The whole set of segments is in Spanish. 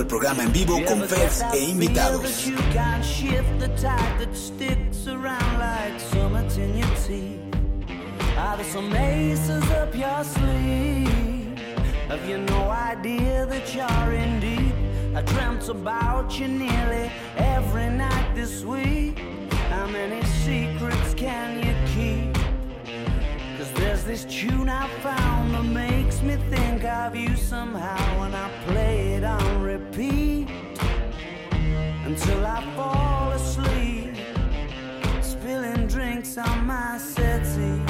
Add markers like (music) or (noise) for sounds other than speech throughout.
el programa en vivo con Feds e invitados. Have you no idea that you're in deep? I dreamt about you nearly every night this week. How many secrets can you keep? Cause there's this tune I found that makes me think of you somehow when I play it on repeat until I fall asleep, spilling drinks on my settee.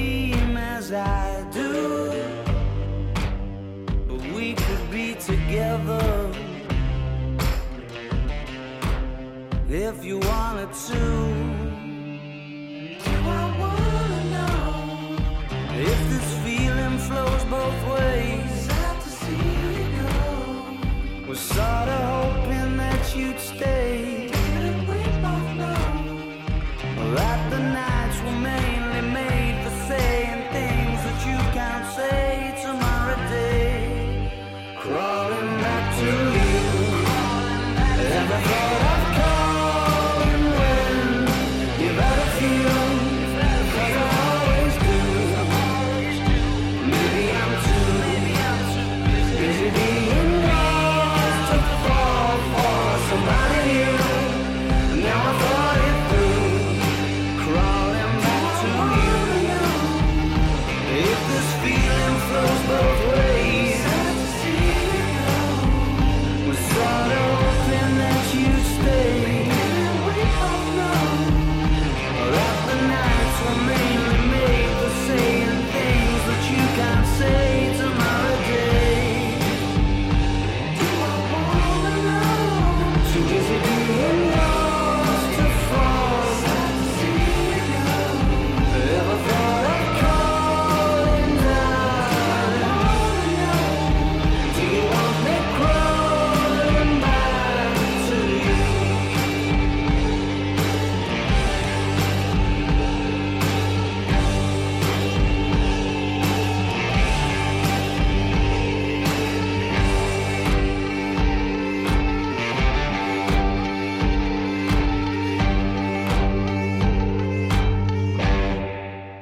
I do. But we could be together if you wanted to.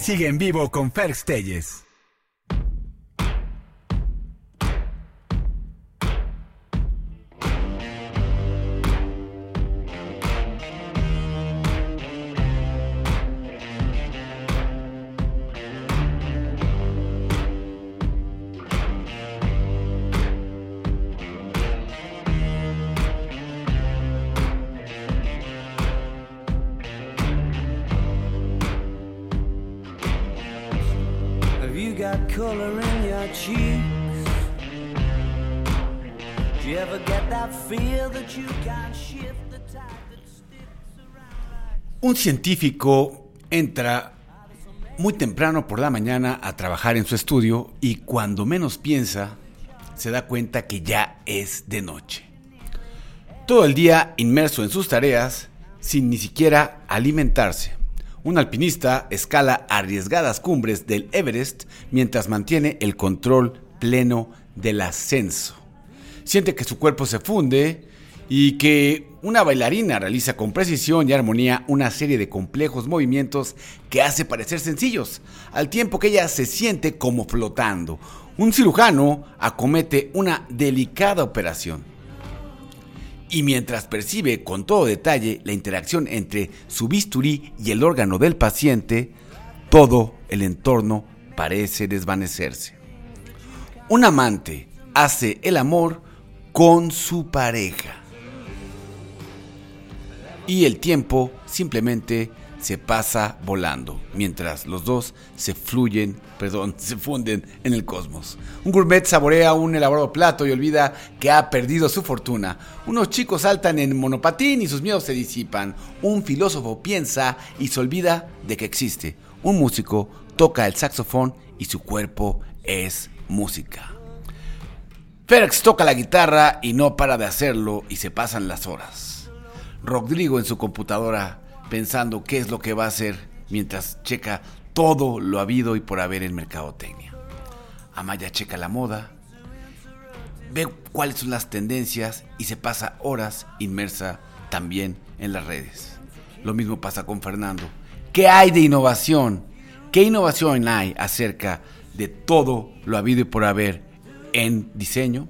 Sigue en vivo con Ferx Telles. Un científico entra muy temprano por la mañana a trabajar en su estudio y cuando menos piensa se da cuenta que ya es de noche. Todo el día inmerso en sus tareas sin ni siquiera alimentarse. Un alpinista escala arriesgadas cumbres del Everest mientras mantiene el control pleno del ascenso. Siente que su cuerpo se funde y que una bailarina realiza con precisión y armonía una serie de complejos movimientos que hace parecer sencillos, al tiempo que ella se siente como flotando. Un cirujano acomete una delicada operación y mientras percibe con todo detalle la interacción entre su bisturí y el órgano del paciente, todo el entorno parece desvanecerse. Un amante hace el amor con su pareja. Y el tiempo simplemente se pasa volando, mientras los dos se fluyen, perdón, se funden en el cosmos. Un gourmet saborea un elaborado plato y olvida que ha perdido su fortuna. Unos chicos saltan en monopatín y sus miedos se disipan. Un filósofo piensa y se olvida de que existe. Un músico toca el saxofón y su cuerpo es música. Ferx toca la guitarra y no para de hacerlo y se pasan las horas. Rodrigo en su computadora pensando qué es lo que va a hacer mientras checa todo lo habido y por haber en mercadotecnia. Amaya checa la moda, ve cuáles son las tendencias y se pasa horas inmersa también en las redes. Lo mismo pasa con Fernando. ¿Qué hay de innovación? ¿Qué innovación hay acerca de todo lo habido y por haber en diseño?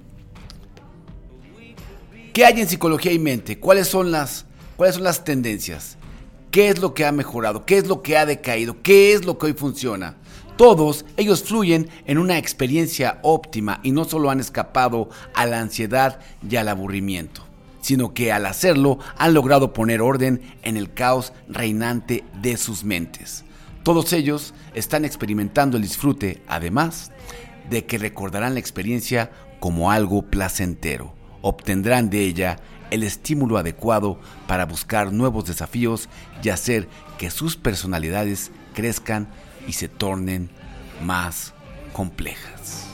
¿Qué hay en psicología y mente? ¿Cuáles son las, cuáles son las tendencias? ¿Qué es lo que ha mejorado? ¿Qué es lo que ha decaído? ¿Qué es lo que hoy funciona? Todos ellos fluyen en una experiencia óptima y no solo han escapado a la ansiedad y al aburrimiento, sino que al hacerlo han logrado poner orden en el caos reinante de sus mentes. Todos ellos están experimentando el disfrute, además de que recordarán la experiencia como algo placentero. Obtendrán de ella el estímulo adecuado para buscar nuevos desafíos y hacer que sus personalidades crezcan y se tornen más complejas.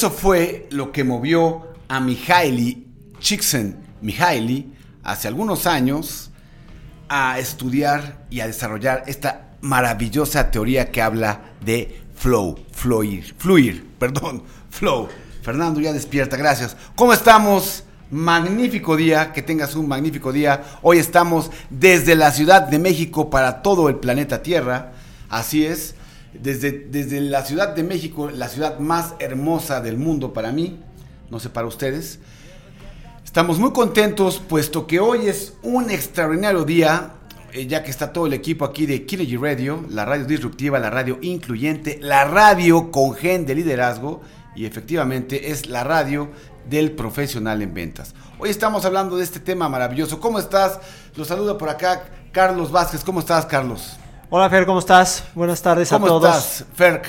Eso fue lo que movió a Mihaly Csikszentmihalyi hace algunos años a estudiar y a desarrollar esta maravillosa teoría que habla de flow, fluir, fluir, (laughs) perdón, flow. Fernando ya despierta, gracias. ¿Cómo estamos? Magnífico día, que tengas un magnífico día. Hoy estamos desde la Ciudad de México para todo el planeta Tierra. Así es, desde, desde la Ciudad de México, la ciudad más hermosa del mundo para mí, no sé para ustedes. Estamos muy contentos puesto que hoy es un extraordinario día, eh, ya que está todo el equipo aquí de Kinergy Radio, la radio disruptiva, la radio incluyente, la radio con gen de liderazgo y efectivamente es la radio del profesional en ventas. Hoy estamos hablando de este tema maravilloso. ¿Cómo estás? Los saludo por acá Carlos Vázquez. ¿Cómo estás, Carlos? Hola Fer, ¿cómo estás? Buenas tardes a todos. ¿Cómo estás, Fer?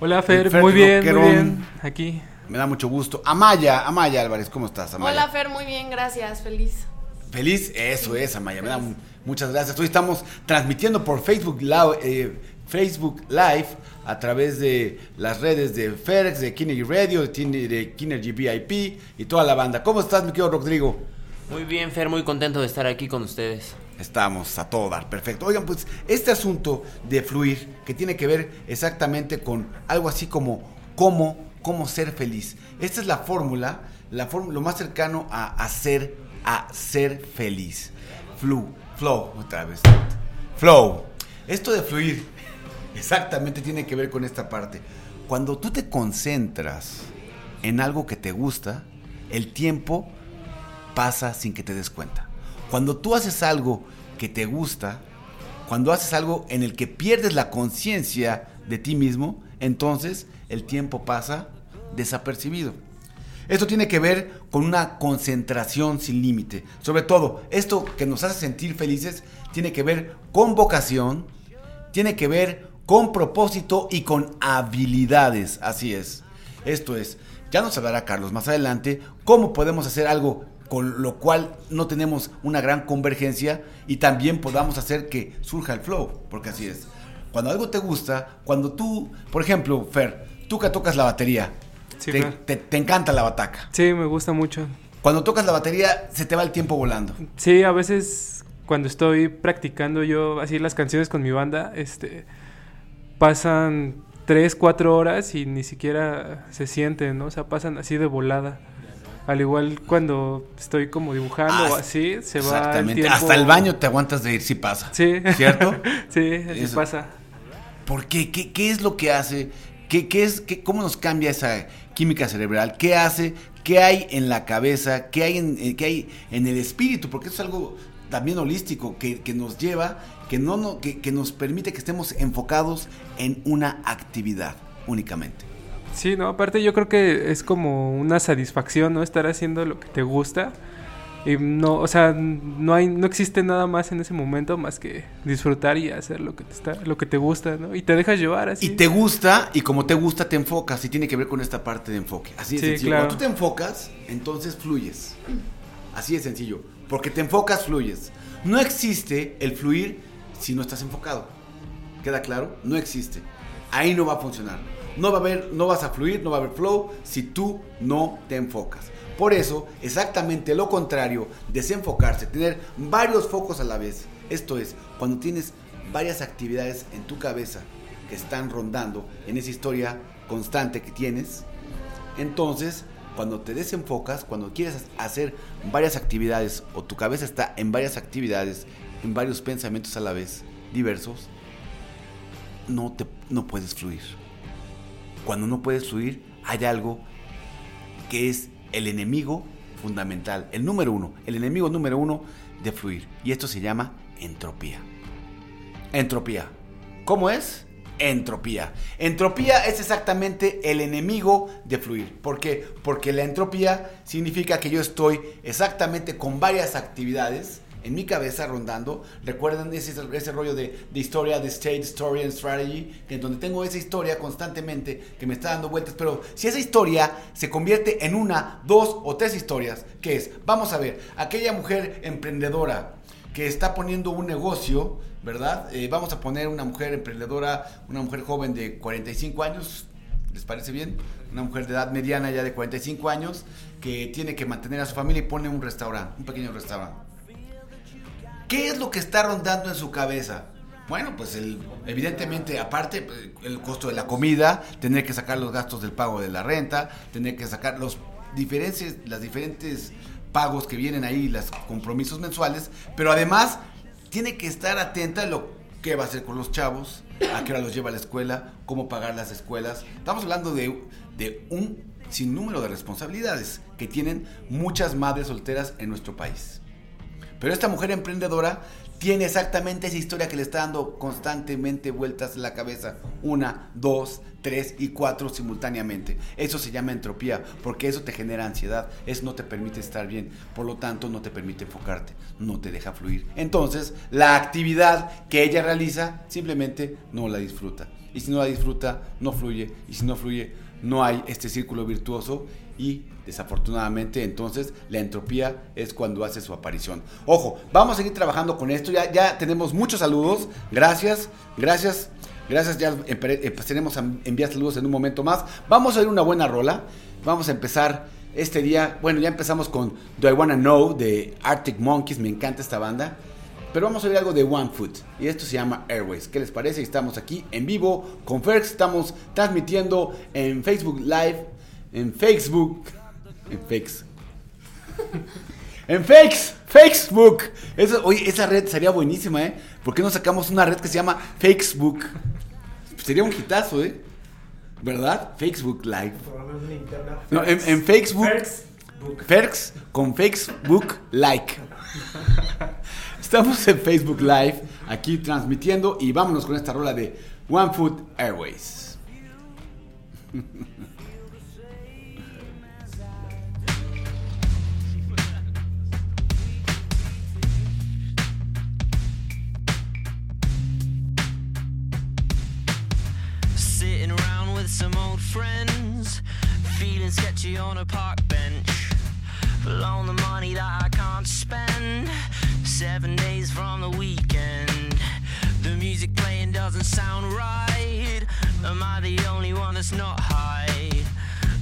Hola Fer, muy bien, muy bien. Aquí. Me da mucho gusto. Amaya, Amaya Álvarez, ¿cómo estás, Amaya? Hola Fer, muy bien, gracias, feliz. Feliz, eso es, Amaya, me da muchas gracias. Hoy estamos transmitiendo por Facebook Live, eh, Facebook Live a través de las redes de Ferx, de Kinergy Radio, de Kinergy VIP y toda la banda. ¿Cómo estás, mi querido Rodrigo? Muy bien, Fer, muy contento de estar aquí con ustedes. Estamos a todo dar, perfecto. Oigan, pues este asunto de fluir, que tiene que ver exactamente con algo así como cómo, cómo ser feliz. Esta es la fórmula, la lo más cercano a hacer, a ser feliz. Flu, flow, otra vez. Flow. Esto de fluir (laughs) exactamente tiene que ver con esta parte. Cuando tú te concentras en algo que te gusta, el tiempo pasa sin que te des cuenta. Cuando tú haces algo que te gusta, cuando haces algo en el que pierdes la conciencia de ti mismo, entonces el tiempo pasa desapercibido. Esto tiene que ver con una concentración sin límite. Sobre todo, esto que nos hace sentir felices tiene que ver con vocación, tiene que ver con propósito y con habilidades. Así es. Esto es, ya nos hablará Carlos más adelante cómo podemos hacer algo con lo cual no tenemos una gran convergencia y también podamos hacer que surja el flow, porque así es. Cuando algo te gusta, cuando tú, por ejemplo, Fer, tú que tocas la batería, te, encanta la bataca. Sí, me gusta mucho. Cuando tocas la batería, se te va el tiempo volando. Sí, a veces cuando estoy practicando yo así las canciones con mi banda, este, pasan tres, cuatro horas y ni siquiera se sienten, ¿no? O sea, pasan así de volada. Al igual cuando estoy como dibujando o ah, así, se va el tiempo. Hasta el baño te aguantas de ir si pasa. Sí. ¿Cierto? (laughs) sí, así pasa. ¿Por qué? qué? ¿Qué es lo que hace? ¿Qué, qué es, qué, ¿Cómo nos cambia esa química cerebral? ¿Qué hace? ¿Qué hay en la cabeza? ¿Qué hay en, eh, qué hay en el espíritu? Porque eso es algo también holístico que, que nos lleva, que, no, no, que, que nos permite que estemos enfocados en una actividad únicamente. Sí, no, aparte yo creo que es como una satisfacción, ¿no? Estar haciendo lo que te gusta. Y no, o sea, no hay, no existe nada más en ese momento más que disfrutar y hacer lo que te está, lo que te gusta, ¿no? Y te dejas llevar así. Y te gusta, y como te gusta, te enfocas, y tiene que ver con esta parte de enfoque. Así de sencillo. Cuando tú te enfocas, entonces fluyes. Así de sencillo. Porque te enfocas, fluyes. No existe el fluir si no estás enfocado. ¿Queda claro? No existe. Ahí no va a funcionar. No va a haber, no vas a fluir, no va a haber flow si tú no te enfocas. Por eso, exactamente lo contrario, desenfocarse, tener varios focos a la vez. Esto es, cuando tienes varias actividades en tu cabeza que están rondando en esa historia constante que tienes, entonces cuando te desenfocas, cuando quieres hacer varias actividades o tu cabeza está en varias actividades, en varios pensamientos a la vez, diversos, no, te, no puedes fluir cuando no puedes fluir, hay algo que es el enemigo fundamental, el número uno, el enemigo número uno de fluir. Y esto se llama entropía. Entropía. ¿Cómo es? Entropía. Entropía es exactamente el enemigo de fluir. ¿Por qué? Porque la entropía significa que yo estoy exactamente con varias actividades en mi cabeza rondando. Recuerdan ese, ese rollo de, historia, de state, story and strategy, en donde tengo esa historia constantemente que me está dando vueltas. Pero si esa historia se convierte en una, dos o tres historias, ¿qué es? Vamos a ver, aquella mujer emprendedora que está poniendo un negocio, ¿verdad? Eh, vamos a poner una mujer emprendedora, una mujer joven de 45 años, ¿les parece bien? Una mujer de edad mediana ya de 45 años que tiene que mantener a su familia y pone un restaurante, un pequeño restaurante. ¿Qué es lo que está rondando en su cabeza? Bueno, pues el, evidentemente, aparte, el costo de la comida, tener que sacar los gastos del pago de la renta, tener que sacar los diferentes, las diferentes pagos que vienen ahí, los compromisos mensuales, pero además tiene que estar atenta a lo que va a hacer con los chavos, a qué hora los lleva a la escuela, cómo pagar las escuelas. Estamos hablando de, de un sinnúmero de responsabilidades que tienen muchas madres solteras en nuestro país. Pero esta mujer emprendedora tiene exactamente esa historia que le está dando constantemente vueltas en la cabeza. Una, dos, tres y cuatro simultáneamente. Eso se llama entropía, porque eso te genera ansiedad, eso no te permite estar bien, por lo tanto no te permite enfocarte, no te deja fluir. Entonces, la actividad que ella realiza simplemente no la disfruta. Y si no la disfruta, no fluye. Y si no fluye, no hay este círculo virtuoso y desafortunadamente entonces la entropía es cuando hace su aparición. Ojo, vamos a seguir trabajando con esto, ya, ya tenemos muchos saludos, gracias, gracias, gracias, ya empezaremos eh, pues a enviar saludos en un momento más. Vamos a ver una buena rola, vamos a empezar este día, bueno ya empezamos con Do I Wanna Know de Arctic Monkeys, me encanta esta banda. Pero vamos a ver algo de One Foot y esto se llama Airways. ¿Qué les parece? Estamos aquí en vivo con Ferx, estamos transmitiendo en Facebook Live en Facebook. En Fakes. en Fakes. Facebook. Eso, oye, esa red sería buenísima, ¿eh? ¿Por qué no sacamos una red que se llama Facebook? Sería un hitazo, ¿eh? ¿Verdad? Facebook Live. No, en, en Facebook. Ferx con Facebook Like. Estamos en Facebook Live, aquí transmitiendo y vámonos con esta rola de One Foot Airways. (laughs) with some old friends, feeling sketchy on a park bench. Loan the money that I can't spend, seven days from the weekend. The music playing doesn't sound right. Am I the only one that's not high?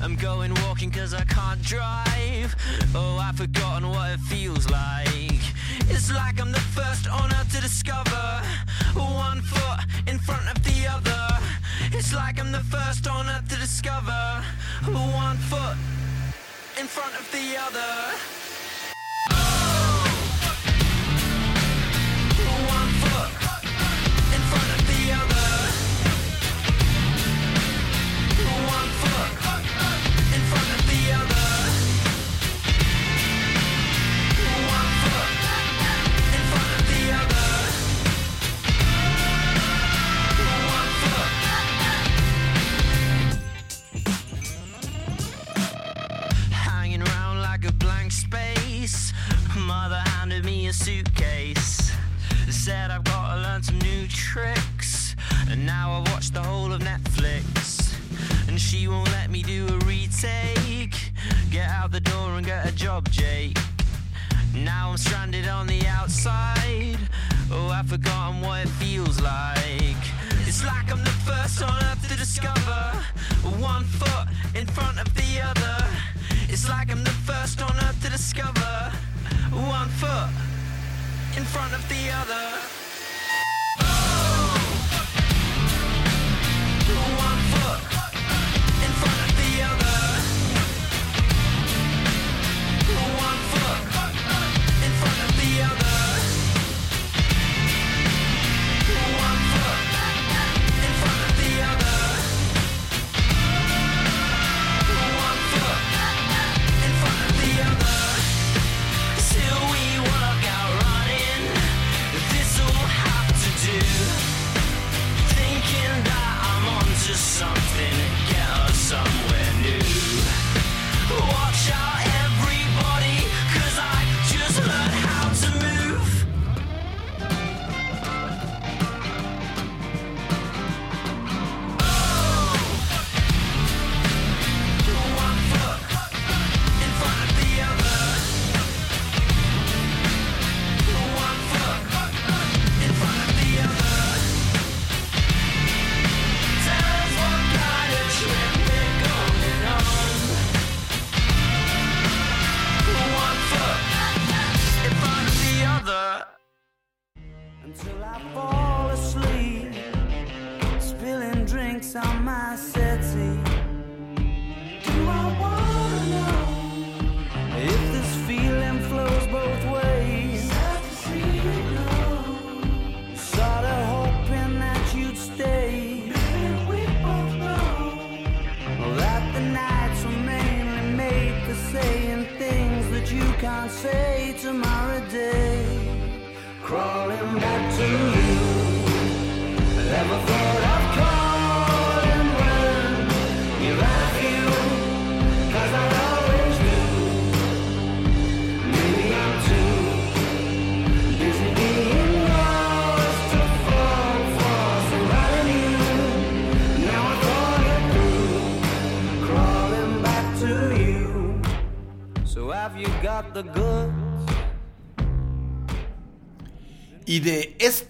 I'm going walking cause I can't drive. Oh, I've forgotten what it feels like. It's like I'm the first on earth to discover. The first on earth to discover one foot in front of the other.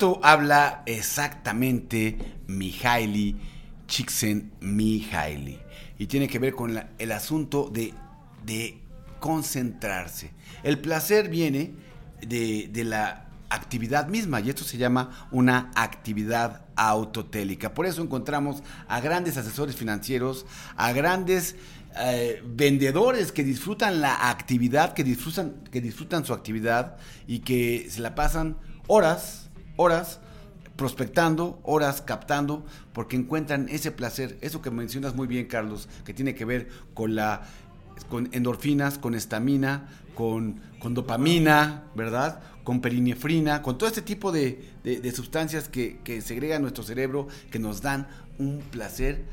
esto habla exactamente Mihaly Csikszentmihalyi y tiene que ver con el asunto de, concentrarse. El placer viene de, la actividad misma y esto se llama una actividad autotélica. Por eso encontramos a grandes asesores financieros, a grandes eh, vendedores que disfrutan la actividad, que disfrutan, que disfrutan su actividad y que se la pasan horas horas prospectando, horas captando, porque encuentran ese placer, eso que mencionas muy bien, Carlos, que tiene que ver con la con endorfinas, con estamina, con, con dopamina, ¿verdad? Con perinefrina, con todo este tipo de, de, sustancias que, que segrega nuestro cerebro, que nos dan un placer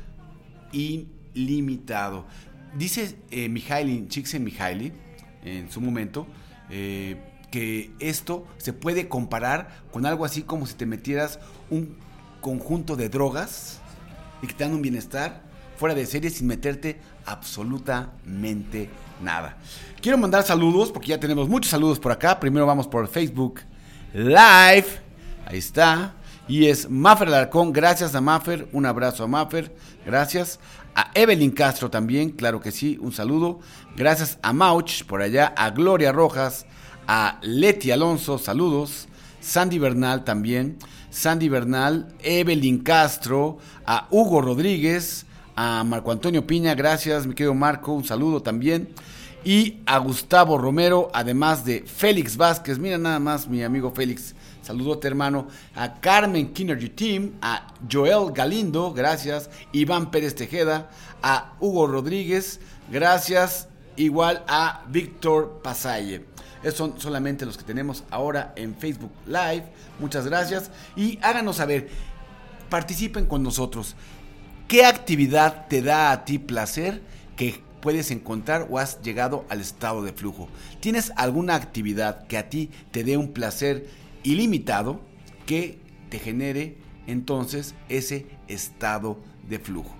ilimitado. Dice eh, Mihaly, Csikszentmihalyi, en su momento, eh, que esto se puede comparar con algo así como si te metieras un conjunto de drogas y que te dan un bienestar fuera de serie sin meterte absolutamente nada. Quiero mandar saludos porque ya tenemos muchos saludos por acá. Primero vamos por Facebook Live. Ahí está. Y es Maffer Alarcón. Gracias a Maffer. Un abrazo a Maffer. Gracias. A Evelyn Castro también. Claro que sí. Un saludo. Gracias a Mauch por allá. A Gloria Rojas. A Leti Alonso. Saludos. Sandy Bernal también. Sandy Bernal. Evelyn Castro. A Hugo Rodríguez a Marco Antonio Piña, gracias, mi querido Marco, un saludo también. Y a Gustavo Romero, además de Félix Vázquez, mira nada más mi amigo Félix, saludote hermano. A Carmen Kinergy Team, a Joel Galindo, gracias. Iván Pérez Tejeda, a Hugo Rodríguez, gracias. Igual a Víctor Pasalle. Esos son solamente los que tenemos ahora en Facebook Live. Muchas gracias. Y háganos saber, participen con nosotros. ¿Qué actividad te da a ti placer que puedes encontrar o has llegado al estado de flujo? ¿Tienes alguna actividad que a ti te dé un placer ilimitado que te genere entonces ese estado de flujo?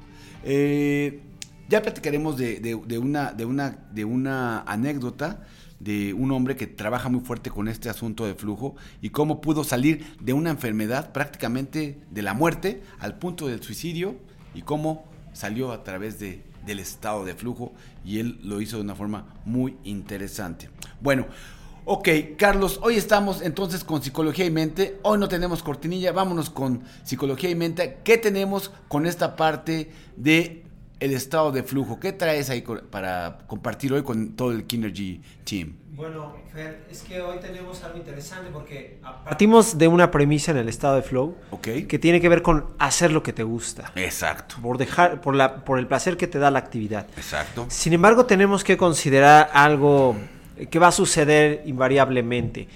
Eh, ya platicaremos de, una, de, una, de una anécdota de un hombre que trabaja muy fuerte con este asunto de flujo y cómo pudo salir de una enfermedad prácticamente de la muerte al punto del suicidio y cómo salió a través de, del estado de flujo y él lo hizo de una forma muy interesante. Bueno, ok, Carlos, hoy estamos entonces con psicología y mente. Hoy no tenemos cortinilla, vámonos con psicología y mente. ¿Qué tenemos con esta parte de el estado de flujo? ¿Qué traes ahí para compartir hoy con todo el Kinergy Team? Bueno, Fer, es que hoy tenemos algo interesante porque partimos de una premisa en el estado de flow que tiene que ver con hacer lo que te gusta. Exacto. Por dejar, por la, por el placer que te da la actividad. Exacto. Sin embargo, tenemos que considerar algo que va a suceder invariablemente.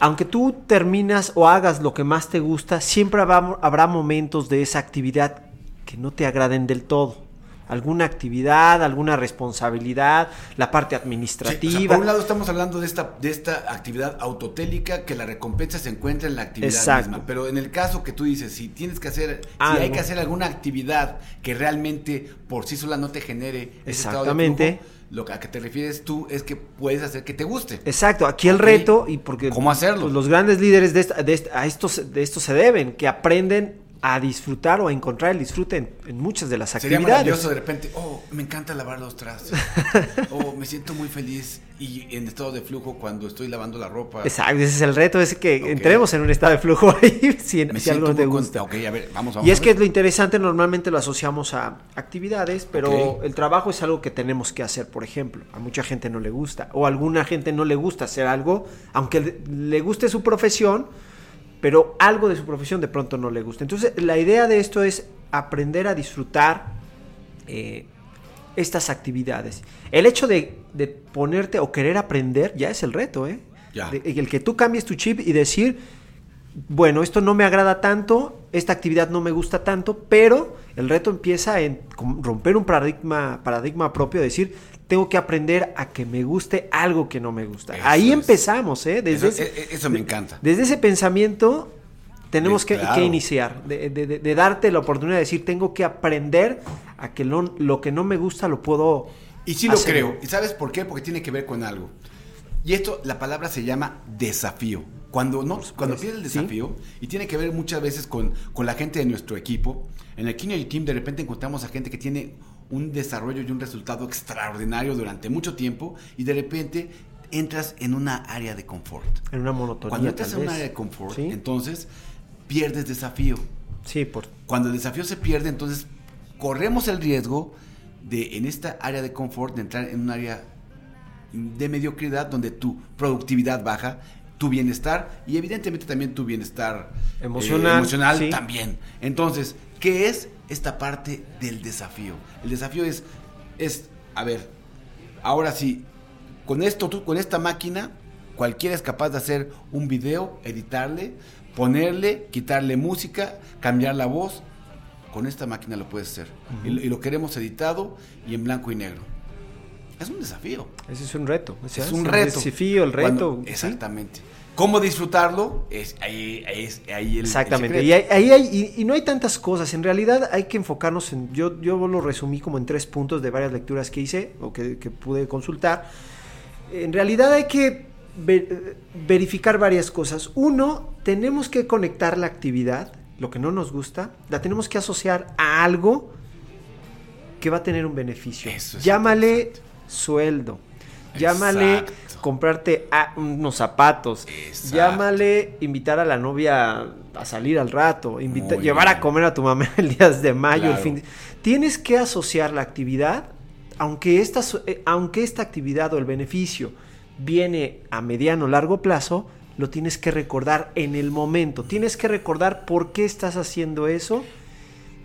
Aunque tú terminas o hagas lo que más te gusta, siempre habrá momentos de esa actividad que no te agraden del todo alguna actividad, alguna responsabilidad, la parte administrativa. por un lado estamos hablando de esta, de esta actividad autotélica que la recompensa se encuentra en la actividad misma. Pero en el caso que tú dices, si tienes que hacer, si hay que hacer alguna actividad que realmente por sí sola no te genere ese Exactamente. Estado de lo que a que te refieres tú es que puedes hacer que te guste. Exacto, aquí el reto y porque ¿Cómo hacerlo? Pues, los grandes líderes de, de a estos de esto se deben, que aprenden a disfrutar o a encontrar el disfrute en, muchas de las actividades. Sería maravilloso de repente, oh, me encanta lavar los trastes. (laughs) oh, me siento muy feliz y en estado de flujo cuando estoy lavando la ropa. Exacto, ese es el reto, es que entremos en un estado de flujo ahí (laughs) si, si algo te gusta. Okay, a ver, vamos, y es que es lo interesante, normalmente lo asociamos a actividades, pero el trabajo es algo que tenemos que hacer, por ejemplo. A mucha gente no le gusta, o a alguna gente no le gusta hacer algo, aunque le guste su profesión pero algo de su profesión de pronto no le gusta. Entonces, la idea de esto es aprender a disfrutar eh, estas actividades. El hecho de, ponerte o querer aprender ya es el reto, ¿eh? el que tú cambies tu chip y decir, bueno, esto no me agrada tanto, esta actividad no me gusta tanto, pero el reto empieza en romper un paradigma, paradigma propio, decir, tengo que aprender a que me guste algo que no me gusta. Ahí empezamos, ¿eh? Desde eso, ese, e, eso, me encanta. Desde ese pensamiento tenemos que, iniciar, de, darte la oportunidad de decir, tengo que aprender a que lo, lo que no me gusta lo puedo... Y sí lo creo. ¿Y sabes por qué? Porque tiene que ver con algo. Y esto, la palabra se llama desafío. Cuando, no, cuando el desafío, y tiene que ver muchas veces con, con la gente de nuestro equipo, en el Kino Team de repente encontramos a gente que tiene un desarrollo y un resultado extraordinario durante mucho tiempo y de repente entras en una área de confort. En una monotonía. Cuando entras en una área de confort, ¿Sí? entonces pierdes desafío. Sí, por, Cuando el desafío se pierde, entonces corremos el riesgo de en esta área de confort de entrar en un área de mediocridad donde tu productividad baja, tu bienestar y evidentemente también tu bienestar eh, Emocional, emocional sí. también. Entonces, ¿qué es esta parte del desafío? El desafío es es a ver, ahora sí con esto tú con esta máquina cualquiera es capaz de hacer un video, editarle, ponerle, quitarle música, cambiar la voz. Con esta máquina lo puedes hacer. y, lo- y lo queremos editado y en blanco y negro. Es un desafío. ese es un reto. o sea, es un el reto. desafío, el reto. Cuando- ¿sí? ¿Cómo disfrutarlo? Es ahí, es ahí el, Exactamente. Y, ahí, ahí hay- y, y no hay tantas cosas. En realidad hay que enfocarnos en. Yo, yo lo resumí como en tres puntos de varias lecturas que hice o que, que pude consultar. En realidad hay que ver- verificar varias cosas. Uno, tenemos que conectar la actividad, lo que no nos gusta, la tenemos que asociar a algo que va a tener un beneficio. Eso es Llámale sueldo. Llámale Exacto. Comprarte unos zapatos. Exacto. Llámale invitar a la novia a salir al rato. invita- llevar a comer a tu mamá (laughs) el día de mayo, el fin de- Tienes que asociar la actividad, aunque esta, eh, aunque esta actividad o el beneficio viene a mediano o largo plazo, lo tienes que recordar en el momento. Tienes que recordar por qué estás haciendo eso.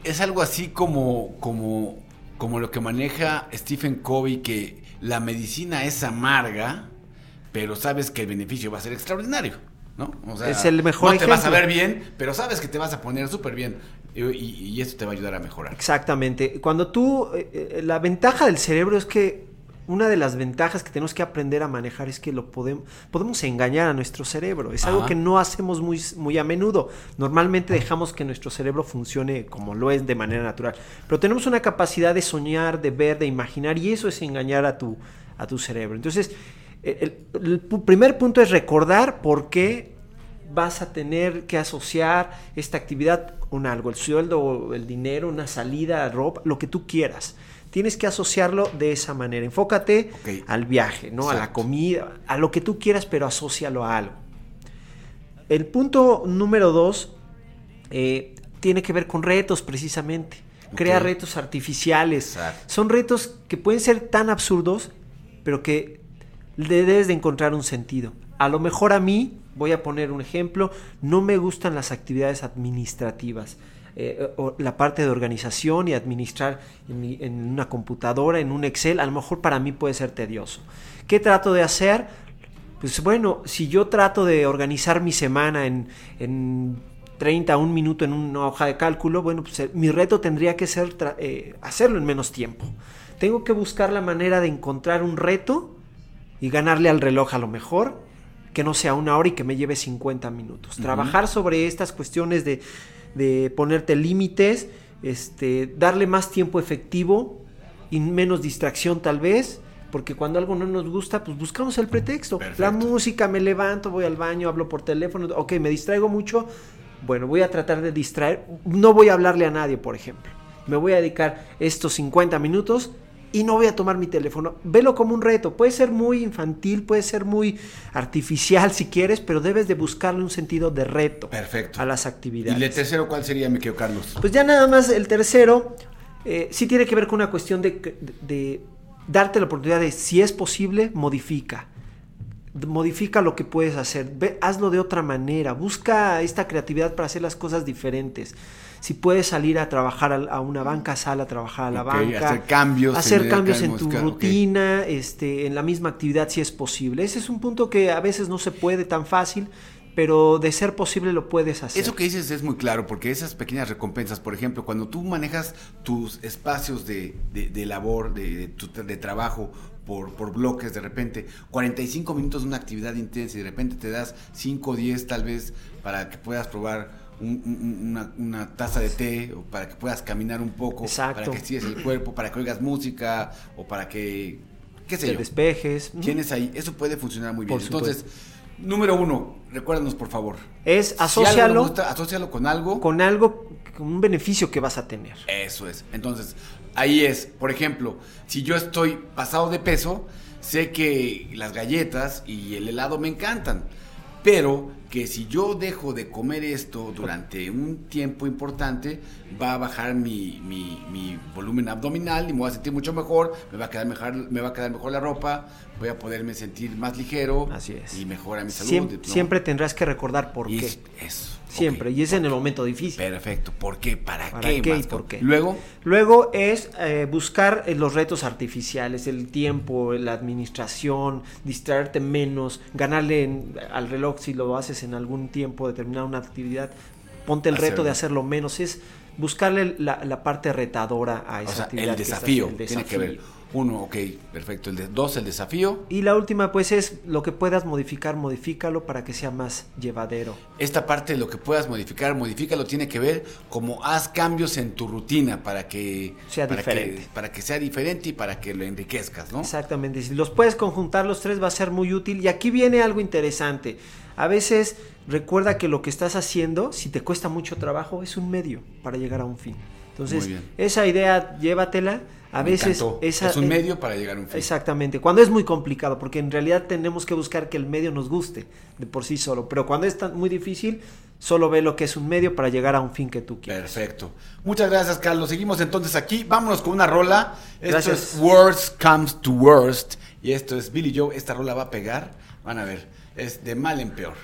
Es algo así como, como, como lo que maneja Stephen Covey, que la medicina es amarga, pero sabes que el beneficio va a ser extraordinario, ¿no? O sea, Es el mejor No te vas a ver bien, pero sabes que te vas a poner súper bien. Y, y- eso te va a ayudar a mejorar. Exactamente. Cuando tú, eh, eh, la ventaja del cerebro es que una de las ventajas que tenemos que aprender a manejar es que lo podemos, podemos engañar a nuestro cerebro. Es algo que no hacemos muy, muy a menudo. Normalmente dejamos que nuestro cerebro funcione como lo es de manera natural. Pero tenemos una capacidad de soñar, de ver, de imaginar y eso es engañar a tu, a tu cerebro. Entonces, el, primer punto es recordar por qué vas a tener que asociar esta actividad con algo, el sueldo, el dinero, una salida, ropa, lo que tú quieras. Tienes que asociarlo de esa manera. Enfócate al viaje, ¿no? A la comida, a lo que tú quieras, pero asócialo a algo. El punto número dos eh, tiene que ver con retos, precisamente. Crea retos artificiales. Exacto. Son retos que pueden ser tan absurdos, pero que le debes de encontrar un sentido. A lo mejor a mí, voy a poner un ejemplo, no me gustan las actividades administrativas. Eh, o la parte de organización y administrar en, una computadora, en un Excel, a lo mejor para mí puede ser tedioso. ¿Qué trato de hacer? Pues bueno, si yo trato de organizar mi semana en, en 30, un minuto en una hoja de cálculo, bueno, pues eh, mi reto tendría que ser eh, hacerlo en menos tiempo. Tengo que buscar la manera de encontrar un reto y ganarle al reloj a lo mejor, que no sea una hora y que me lleve 50 minutos. Trabajar sobre estas cuestiones de, de ponerte límites, este, darle más tiempo efectivo y menos distracción tal vez. Porque cuando algo no nos gusta, pues buscamos el pretexto. La música, me levanto, voy al baño, hablo por teléfono. Ok, me distraigo mucho. Bueno, voy a tratar de distraer. No voy a hablarle a nadie, por ejemplo. Me voy a dedicar estos 50 minutos y no voy a tomar mi teléfono. Velo como un reto. Puede ser muy infantil, puede ser muy artificial si quieres, pero debes de buscarle un sentido de reto Perfecto. a las ¿Y actividades. el tercero cuál sería, mi querido Carlos? Pues ya nada más el tercero, eh, sí tiene que ver con una cuestión de, de- de darte la oportunidad de, si es posible, modifica. Modifica lo que puedes hacer, Ve- hazlo de otra manera, busca esta creatividad para hacer las cosas diferentes. Si puedes salir a trabajar a una banca, sal a trabajar a la banca. hacer cambios Hacer en- cambios en tu rutina, este, en la misma actividad si es posible. Ese es un punto que a veces no se puede tan fácil, pero de ser posible lo puedes hacer. Eso que dices es muy claro, porque esas pequeñas recompensas, por ejemplo, cuando tú manejas tus espacios de, de- de labor, de, de trabajo por, por bloques, de repente, 45 minutos de una actividad intensa y de repente te das 5 o 10 tal vez para que puedas probar un- un- una, una taza de té o para que puedas caminar un poco, Exacto. para que estires el cuerpo, para que oigas música o para que, qué sé Te yo, despejes. Tienes ahí, eso puede funcionar muy bien. Entonces, número uno, recuérdanos por favor. Es Si nos gusta, asócialo con algo. con algo, con un beneficio que vas a tener. Eso es. Entonces, ahí es, por ejemplo, si yo estoy pasado de peso, sé que las galletas y el helado me encantan, pero que si yo dejo de comer esto durante un tiempo importante, va a bajar mi, mi, mi volumen abdominal y me voy a sentir mucho mejor, me va a quedar mejor, me va a quedar mejor la ropa, voy a poderme sentir más ligero Así es. y mejora mi salud. Siempre, ¿no? siempre tendrás que recordar por Y qué. es- eso. Siempre. Y es en el momento difícil. Perfecto. ¿Por qué? ¿Para, ¿Para qué? qué y por qué? Luego, Luego es eh, buscar eh, los retos artificiales, el tiempo, la administración, distraerte menos, ganarle en- al reloj si lo haces en algún tiempo, determinar una actividad, ponte el reto de hacerlo menos, es buscarle la, la parte retadora a esa o sea, actividad. el que estás desafío, el tiene que ver. Uno, ok, perfecto. El de, dos, el desafío. Y la última pues es lo que puedas modificar, modifícalo para que sea más llevadero. Esta parte de lo que puedas modificar, modifícalo, tiene que ver como haz cambios en tu rutina para que Sea para diferente. que, para que sea diferente y para que lo enriquezcas, ¿no? Exactamente, si los puedes conjuntar los tres va a ser muy útil. Y aquí viene algo interesante. A veces recuerda que lo que estás haciendo, si te cuesta mucho trabajo, es un medio para llegar a un fin. Entonces, esa idea llévatela. A Me veces esa, es un medio para llegar a un fin. Exactamente, cuando es muy complicado, porque en realidad tenemos que buscar que el medio nos guste de por sí solo, pero cuando es tan muy difícil, solo ve lo que es un medio para llegar a un fin que tú quieres. Perfecto. Muchas gracias, Carlos. Seguimos entonces aquí. Vámonos con una rola. Esto Gracias. es Worst Comes to Worst. Y esto es Billy Joe. Esta rola va a pegar. Van a ver. Es de mal en peor.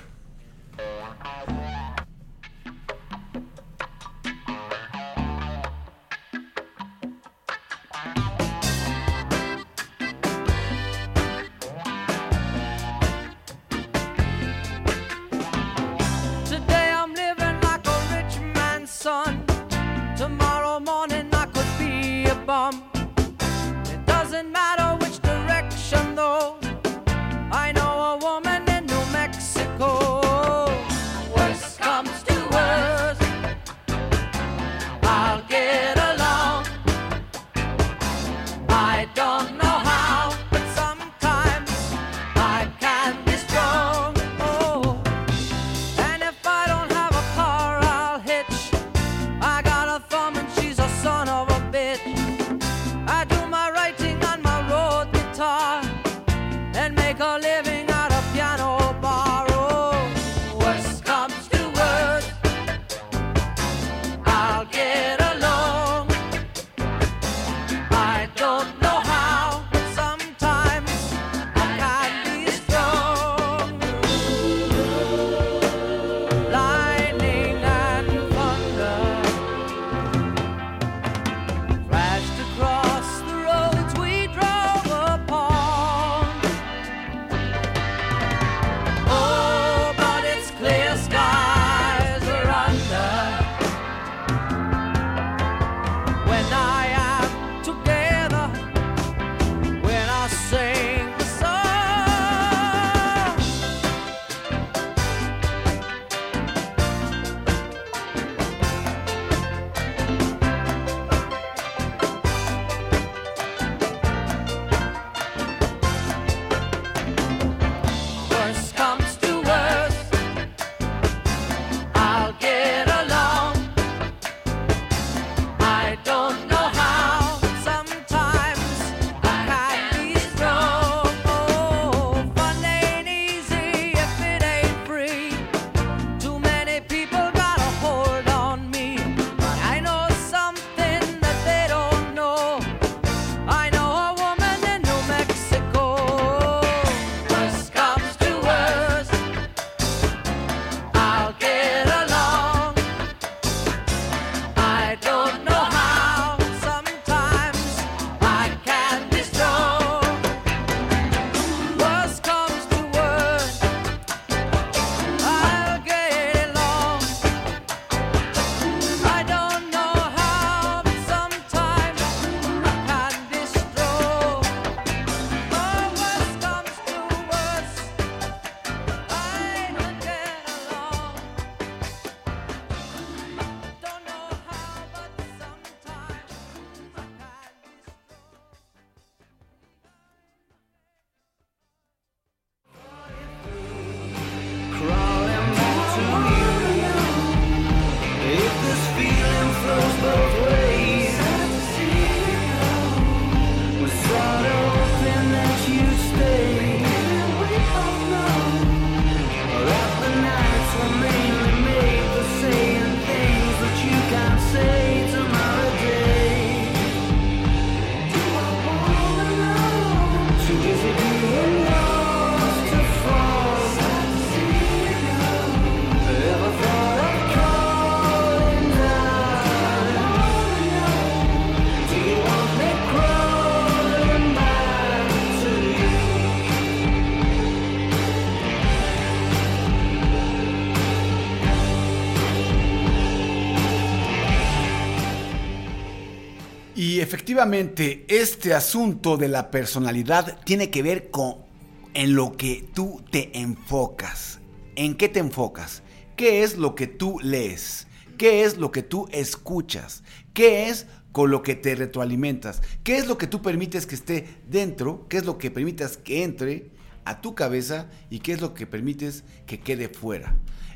Efectivamente este asunto de la personalidad tiene que ver con en lo que tú te enfocas. ¿En qué te enfocas? ¿Qué es lo que tú lees? ¿Qué es lo que tú escuchas? ¿Qué es con lo que te retroalimentas? ¿Qué es lo que tú permites que esté dentro? ¿Qué es lo que permitas que entre a tu cabeza? ¿Y qué es lo que permites que quede fuera?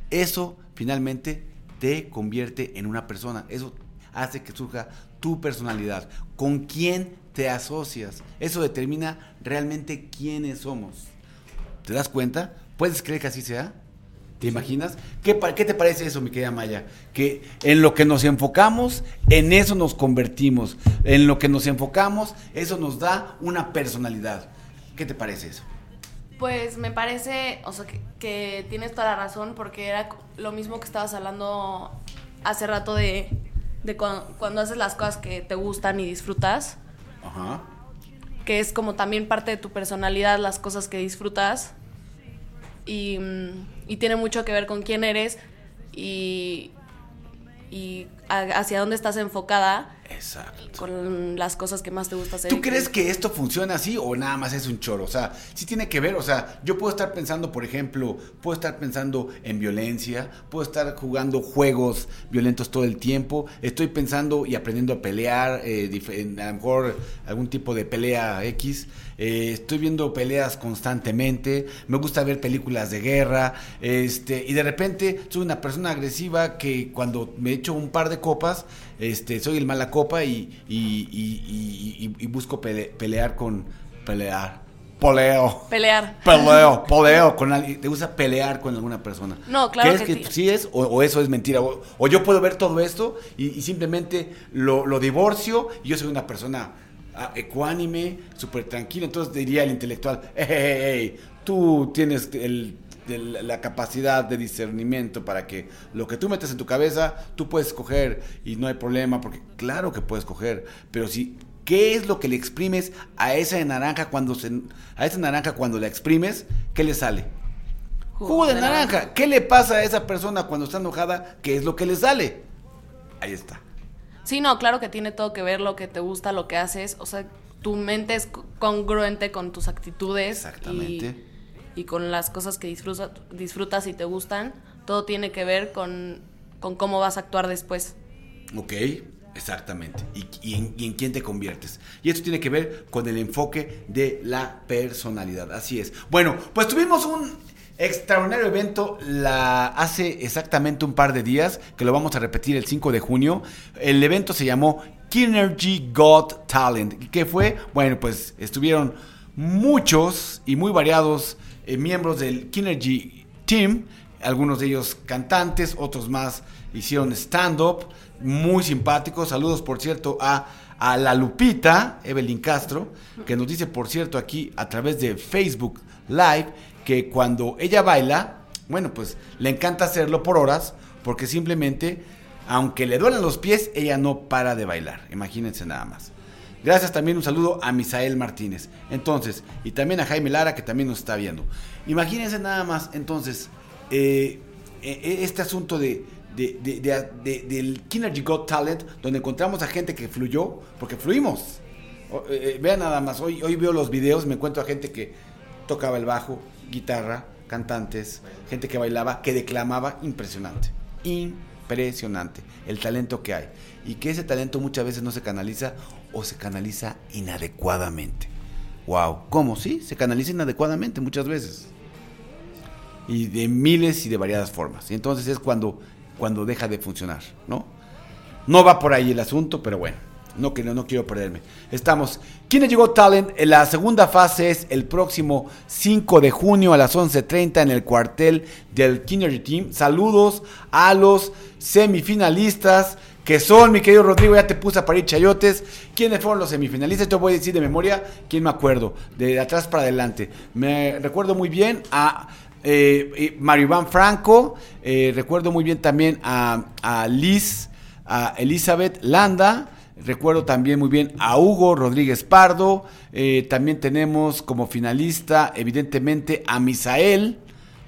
Eso finalmente te convierte en una persona. Eso hace que surja tu personalidad. ¿Con quién te asocias? Eso determina realmente quiénes somos. ¿Te das cuenta? ¿Puedes creer que así sea? ¿Te imaginas? ¿Qué, qué te parece eso, mi querida Maya? Que en lo que nos enfocamos, en eso nos convertimos. En lo que nos enfocamos, eso nos da una personalidad. ¿Qué te parece eso? Pues me parece, o sea, que, que tienes toda la razón porque era lo mismo que estabas hablando hace rato de, de cuan- cuando haces las cosas que te gustan y disfrutas, Ajá. que es como también parte de tu personalidad, las cosas que disfrutas. Y, mm, y tiene mucho que ver con quién eres y, y a- hacia dónde estás enfocada Exacto. con las cosas que más te gusta hacer. ¿Tú crees que esto funciona así o nada más es un choro? O sea, sí tiene que ver, o sea, yo puedo estar pensando, por ejemplo, puedo estar pensando en violencia, puedo estar jugando juegos violentos todo el tiempo, estoy pensando y aprendiendo a pelear, eh, en, a lo mejor algún tipo de pelea X, eh, estoy viendo peleas constantemente, me gusta ver películas de guerra, este, y de repente soy una persona agresiva que cuando me echo un par de copas, este, soy el mala copa y, y, y- busco pele- pelear con pelear. Poleo. Pelear. Peleo, poleo con alguien. ¿Te gusta pelear con alguna persona? No, claro ¿Crees que que, sí. es o, o eso es mentira? O, o yo puedo ver todo esto y, y simplemente lo, lo divorcio y yo soy una persona ah, ecuánime, súper tranquila. Entonces diría el intelectual, hey, hey, hey, tú tienes el- el- la capacidad de discernimiento para que lo que tú metes en tu cabeza, tú puedes coger y no hay problema, porque claro que puedes coger, pero si... ¿Qué es lo que le exprimes a esa naranja cuando se, a esa naranja cuando la exprimes? ¿Qué le sale? Jugo de naranja. ¿Qué le pasa a esa persona cuando está enojada? ¿Qué es lo que le sale? Ahí está. Sí, no, claro que tiene todo que ver lo que te gusta, lo que haces. O sea, tu mente es co- congruente con tus actitudes. Exactamente. Y, y con las cosas que disfrutas, y te gustan. Todo tiene que ver con, con cómo vas a actuar después. Ok, exactamente. ¿Y, y en, quién te conviertes? Y esto tiene que ver con el enfoque de la personalidad. Así es. Bueno, pues tuvimos un extraordinario evento la, hace exactamente un par de días, que lo vamos a repetir el 5 de junio. El evento se llamó Kinergy Got Talent. ¿Y ¿Qué fue? Bueno, pues estuvieron muchos y muy variados eh, miembros del Kinergy Team, algunos de ellos cantantes, otros más hicieron stand-up, muy simpáticos. Saludos, por cierto, a, a la Lupita, Evelyn Castro, que nos dice, por cierto, aquí a través de Facebook Live, que cuando ella baila, bueno, pues le encanta hacerlo por horas, porque simplemente, aunque le duelen los pies, ella no para de bailar. Imagínense nada más. Gracias también un saludo a Misael Martínez. Entonces, y también a Jaime Lara que también nos está viendo. Imagínense nada más, entonces, eh, eh, este asunto de, de- de- de- de- del Kinergy Got Talent, donde encontramos a gente que fluyó, porque fluimos. Eh, eh, vean nada más, hoy, hoy veo los videos, me encuentro a gente que tocaba el bajo, guitarra, cantantes, gente que bailaba, que declamaba, impresionante. Impresionante el talento que hay. Y que ese talento muchas veces no se canaliza o se canaliza inadecuadamente. Wow, ¿cómo? Sí, se canaliza inadecuadamente muchas veces. Y de miles y de variadas formas. Y entonces es cuando, cuando deja de funcionar, ¿no? No va por ahí el asunto, pero bueno, no, no, no quiero perderme. Estamos. ¿Quién llegó Talent? En La segunda fase es el próximo 5 de junio a las 11.30 en el cuartel del Kinder Team. Saludos a los semifinalistas que son, mi querido Rodrigo, ya te puse a parir chayotes. ¿Quiénes fueron los semifinalistas? Yo voy a decir de memoria quién me acuerdo, de atrás para adelante. Me recuerdo muy bien a eh, eh, Mario Iván Franco, eh, recuerdo muy bien también a, Liz, a Elizabeth Landa, recuerdo también muy bien a Hugo Rodríguez Pardo, eh, también tenemos como finalista evidentemente a Misael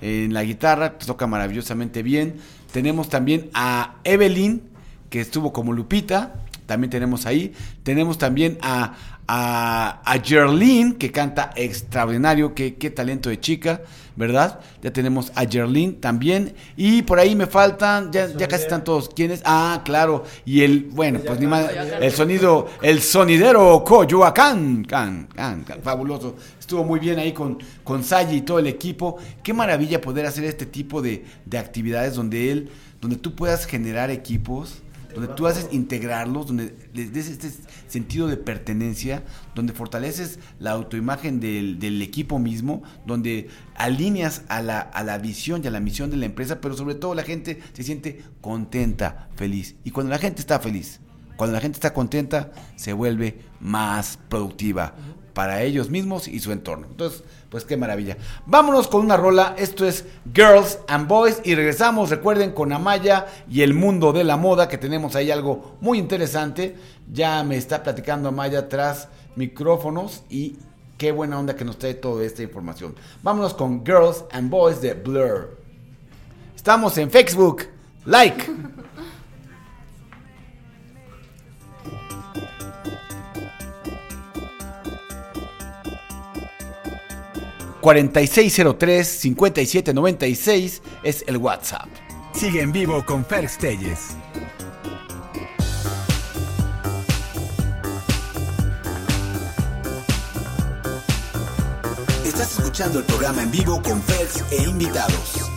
en la guitarra, que toca maravillosamente bien, tenemos también a Evelyn, que estuvo como Lupita, también tenemos ahí. Tenemos también a, a, a Jerlyn, que canta extraordinario, qué, qué talento de chica, ¿verdad? Ya tenemos a Jerlyn también. Y por ahí me faltan, ya, ya casi están todos. ¿Quiénes? Ah, claro. Y el, bueno, pues ni más, el sonido, el sonidero Coyoacán, can, can, can, fabuloso. Estuvo muy bien ahí con, con Sayi y todo el equipo. Qué maravilla poder hacer este tipo de, de actividades donde él, donde tú puedas generar equipos donde tú haces integrarlos, donde les des este sentido de pertenencia, donde fortaleces la autoimagen del, del equipo mismo, donde alineas a la, a la visión y a la misión de la empresa, pero sobre todo la gente se siente contenta, feliz. Y cuando la gente está feliz, cuando la gente está contenta, se vuelve más productiva para ellos mismos y su entorno. Entonces, pues qué maravilla. Vámonos con una rola. Esto es Girls and Boys y regresamos, recuerden, con Amaya y el mundo de la moda, que tenemos ahí algo muy interesante. Ya me está platicando Amaya tras micrófonos y qué buena onda que nos trae toda esta información. Vámonos con Girls and Boys de Blur. Estamos en Facebook. Like. 4603-5796 es el WhatsApp. Sigue en vivo con Fer Stelles. Estás escuchando el programa en vivo con Fers e invitados.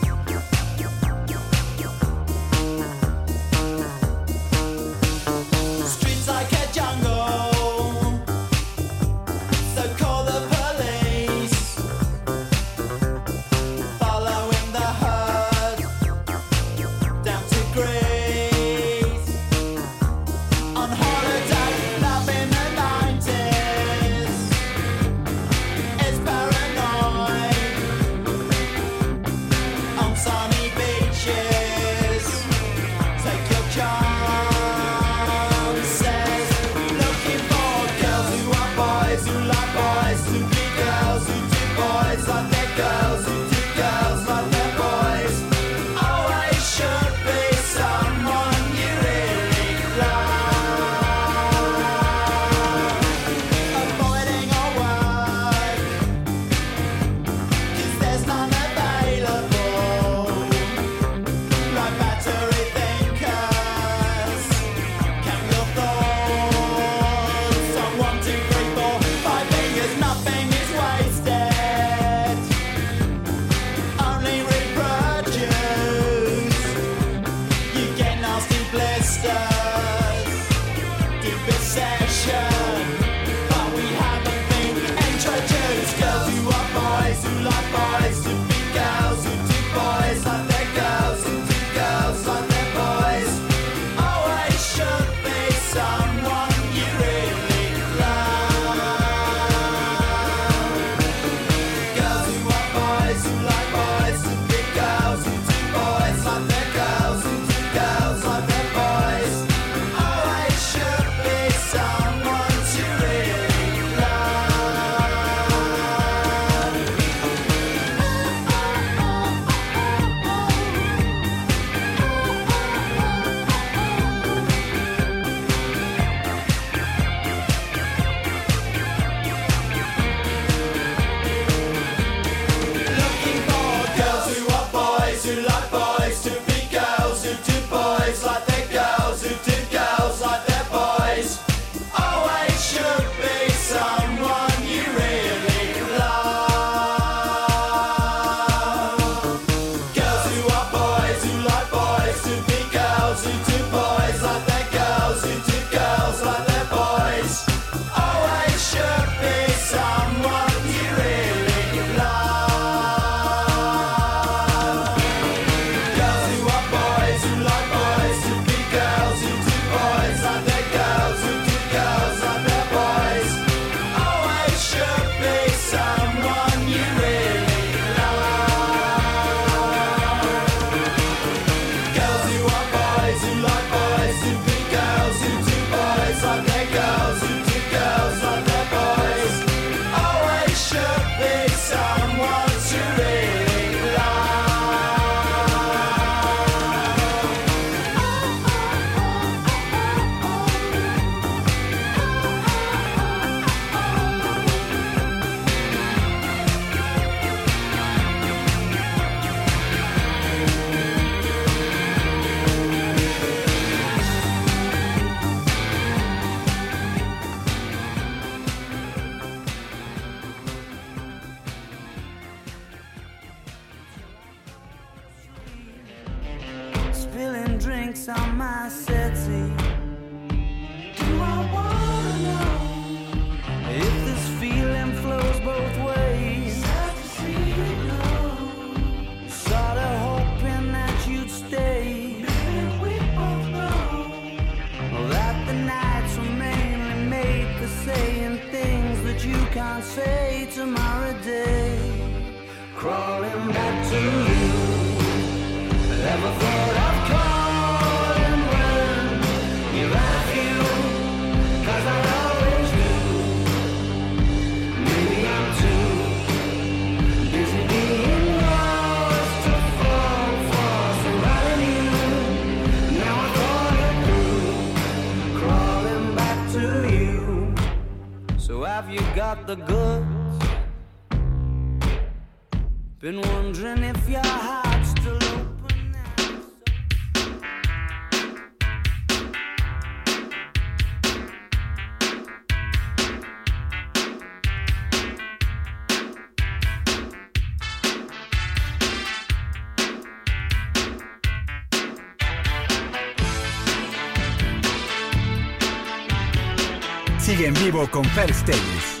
en vivo con First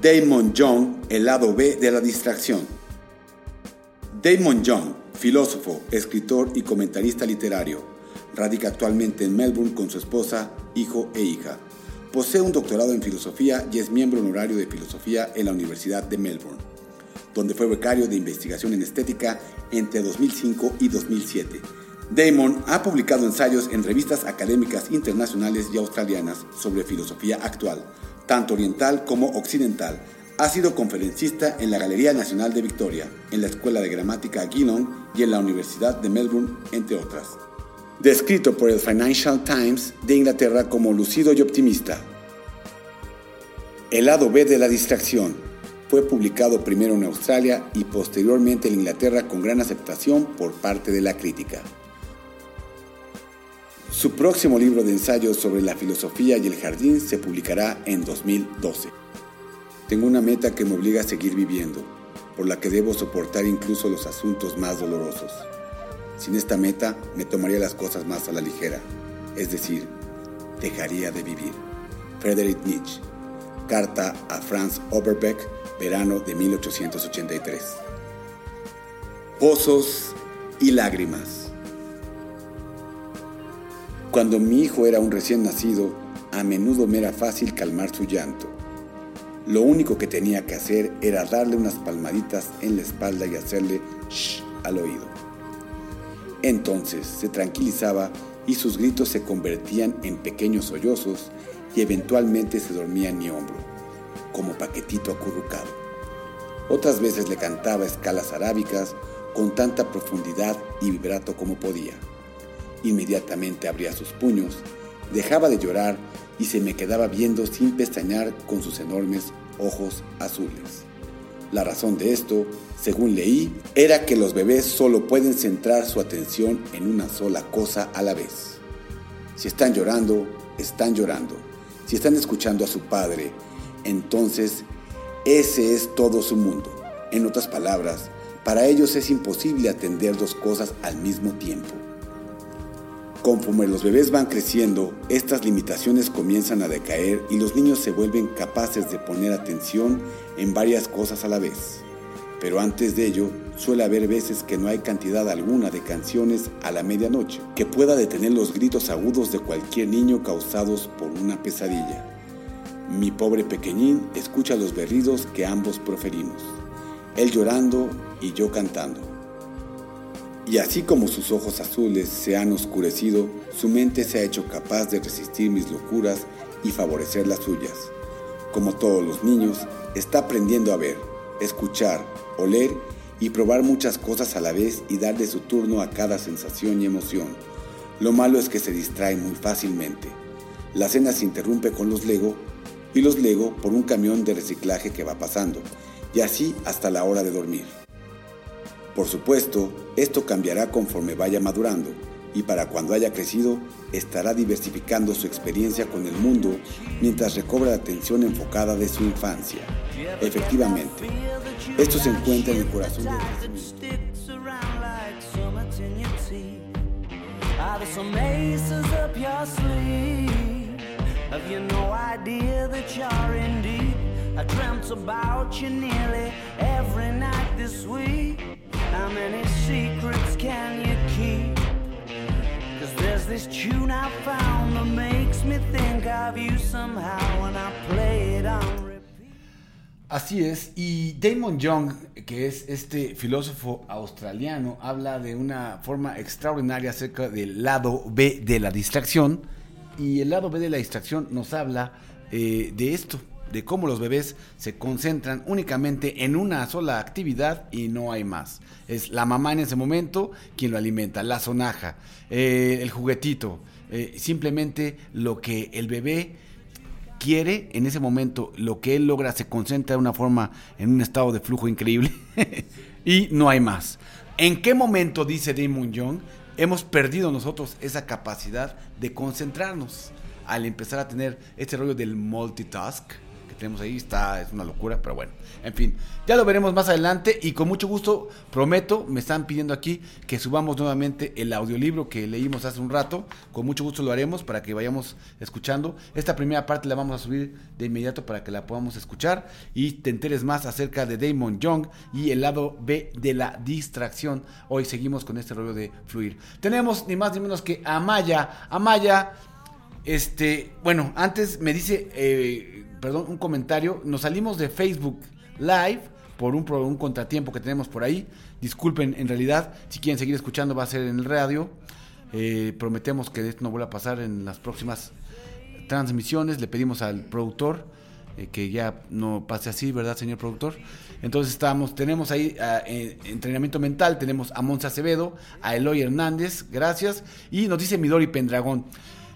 Damon Young, el lado B de la distracción. Damon Young, filósofo, escritor y comentarista literario, radica actualmente en Melbourne con su esposa, hijo e hija. Posee un doctorado en filosofía y es miembro honorario de filosofía en la Universidad de Melbourne, donde fue becario de investigación en estética entre 2005 y 2007. Damon ha publicado ensayos en revistas académicas internacionales y australianas sobre filosofía actual, tanto oriental como occidental. Ha sido conferencista en la Galería Nacional de Victoria, en la Escuela de Gramática Geelong y en la Universidad de Melbourne, entre otras. Descrito por el Financial Times de Inglaterra como lucido y optimista. El lado B de la distracción fue publicado primero en Australia y posteriormente en Inglaterra con gran aceptación por parte de la crítica. Su próximo libro de ensayos sobre la filosofía y el jardín se publicará en 2012. Tengo una meta que me obliga a seguir viviendo, por la que debo soportar incluso los asuntos más dolorosos. Sin esta meta me tomaría las cosas más a la ligera, es decir, dejaría de vivir. Friedrich Nietzsche. Carta a Franz Oberbeck, verano de 1883. Pozos y lágrimas. Cuando mi hijo era un recién nacido, a menudo me era fácil calmar su llanto. Lo único que tenía que hacer era darle unas palmaditas en la espalda y hacerle shh al oído. Entonces se tranquilizaba y sus gritos se convertían en pequeños sollozos y eventualmente se dormía en mi hombro, como paquetito acurrucado. Otras veces le cantaba escalas arábicas con tanta profundidad y vibrato como podía. Inmediatamente abría sus puños, dejaba de llorar y se me quedaba viendo sin pestañear con sus enormes ojos azules. La razón de esto, según leí, era que los bebés solo pueden centrar su atención en una sola cosa a la vez. Si están llorando, están llorando. Si están escuchando a su padre, entonces ese es todo su mundo. En otras palabras, para ellos es imposible atender dos cosas al mismo tiempo. Conforme los bebés van creciendo, estas limitaciones comienzan a decaer y los niños se vuelven capaces de poner atención en varias cosas a la vez. Pero antes de ello, suele haber veces que no hay cantidad alguna de canciones a la medianoche que pueda detener los gritos agudos de cualquier niño causados por una pesadilla. Mi pobre pequeñín escucha los berridos que ambos proferimos, él llorando y yo cantando. Y así como sus ojos azules se han oscurecido, su mente se ha hecho capaz de resistir mis locuras y favorecer las suyas. Como todos los niños, está aprendiendo a ver, escuchar, oler y probar muchas cosas a la vez y darle su turno a cada sensación y emoción. Lo malo es que se distrae muy fácilmente. La cena se interrumpe con los Lego y los Lego por un camión de reciclaje que va pasando, y así hasta la hora de dormir. Por supuesto, esto cambiará conforme vaya madurando y para cuando haya crecido estará diversificando su experiencia con el mundo mientras recobra la atención enfocada de su infancia. Efectivamente, esto se encuentra en el corazón? Have How many secrets can you keep? Cause there's this tune I found that makes me think of you somehow when I play it on. Así es, y Damon Young, que es este filósofo australiano, habla de una forma extraordinaria acerca del lado B de la distracción, y el lado B de la distracción nos habla eh, de esto, de cómo los bebés se concentran únicamente en una sola actividad y no hay más. Es la mamá en ese momento quien lo alimenta, la sonaja, eh, el juguetito, eh, simplemente lo que el bebé quiere en ese momento, lo que él logra se concentra de una forma en un estado de flujo increíble (laughs) y no hay más. ¿En qué momento, dice Damon Young, hemos perdido nosotros esa capacidad de concentrarnos al empezar a tener este rollo del multitask? Tenemos ahí está, es una locura, pero bueno, en fin, ya lo veremos más adelante y con mucho gusto prometo, me están pidiendo aquí que subamos nuevamente el audiolibro que leímos hace un rato, con mucho gusto lo haremos para que vayamos escuchando. Esta primera parte la vamos a subir de inmediato para que la podamos escuchar y te enteres más acerca de Damon Young y el lado B de la distracción. Hoy seguimos con este rollo de fluir. Tenemos ni más ni menos que Amaya. Amaya, este, bueno, antes me dice, eh, perdón, un comentario. Nos salimos de Facebook Live por un, un contratiempo que tenemos por ahí. Disculpen, en realidad, si quieren seguir escuchando, va a ser en el radio. Eh, prometemos que esto no vuelva a pasar en las próximas transmisiones. Le pedimos al productor eh, que ya no pase así, ¿verdad, señor productor? Entonces estamos, tenemos ahí ah, entrenamiento mental, tenemos a Monza Acevedo, a Eloy Hernández, gracias. Y nos dice Midori Pendragón.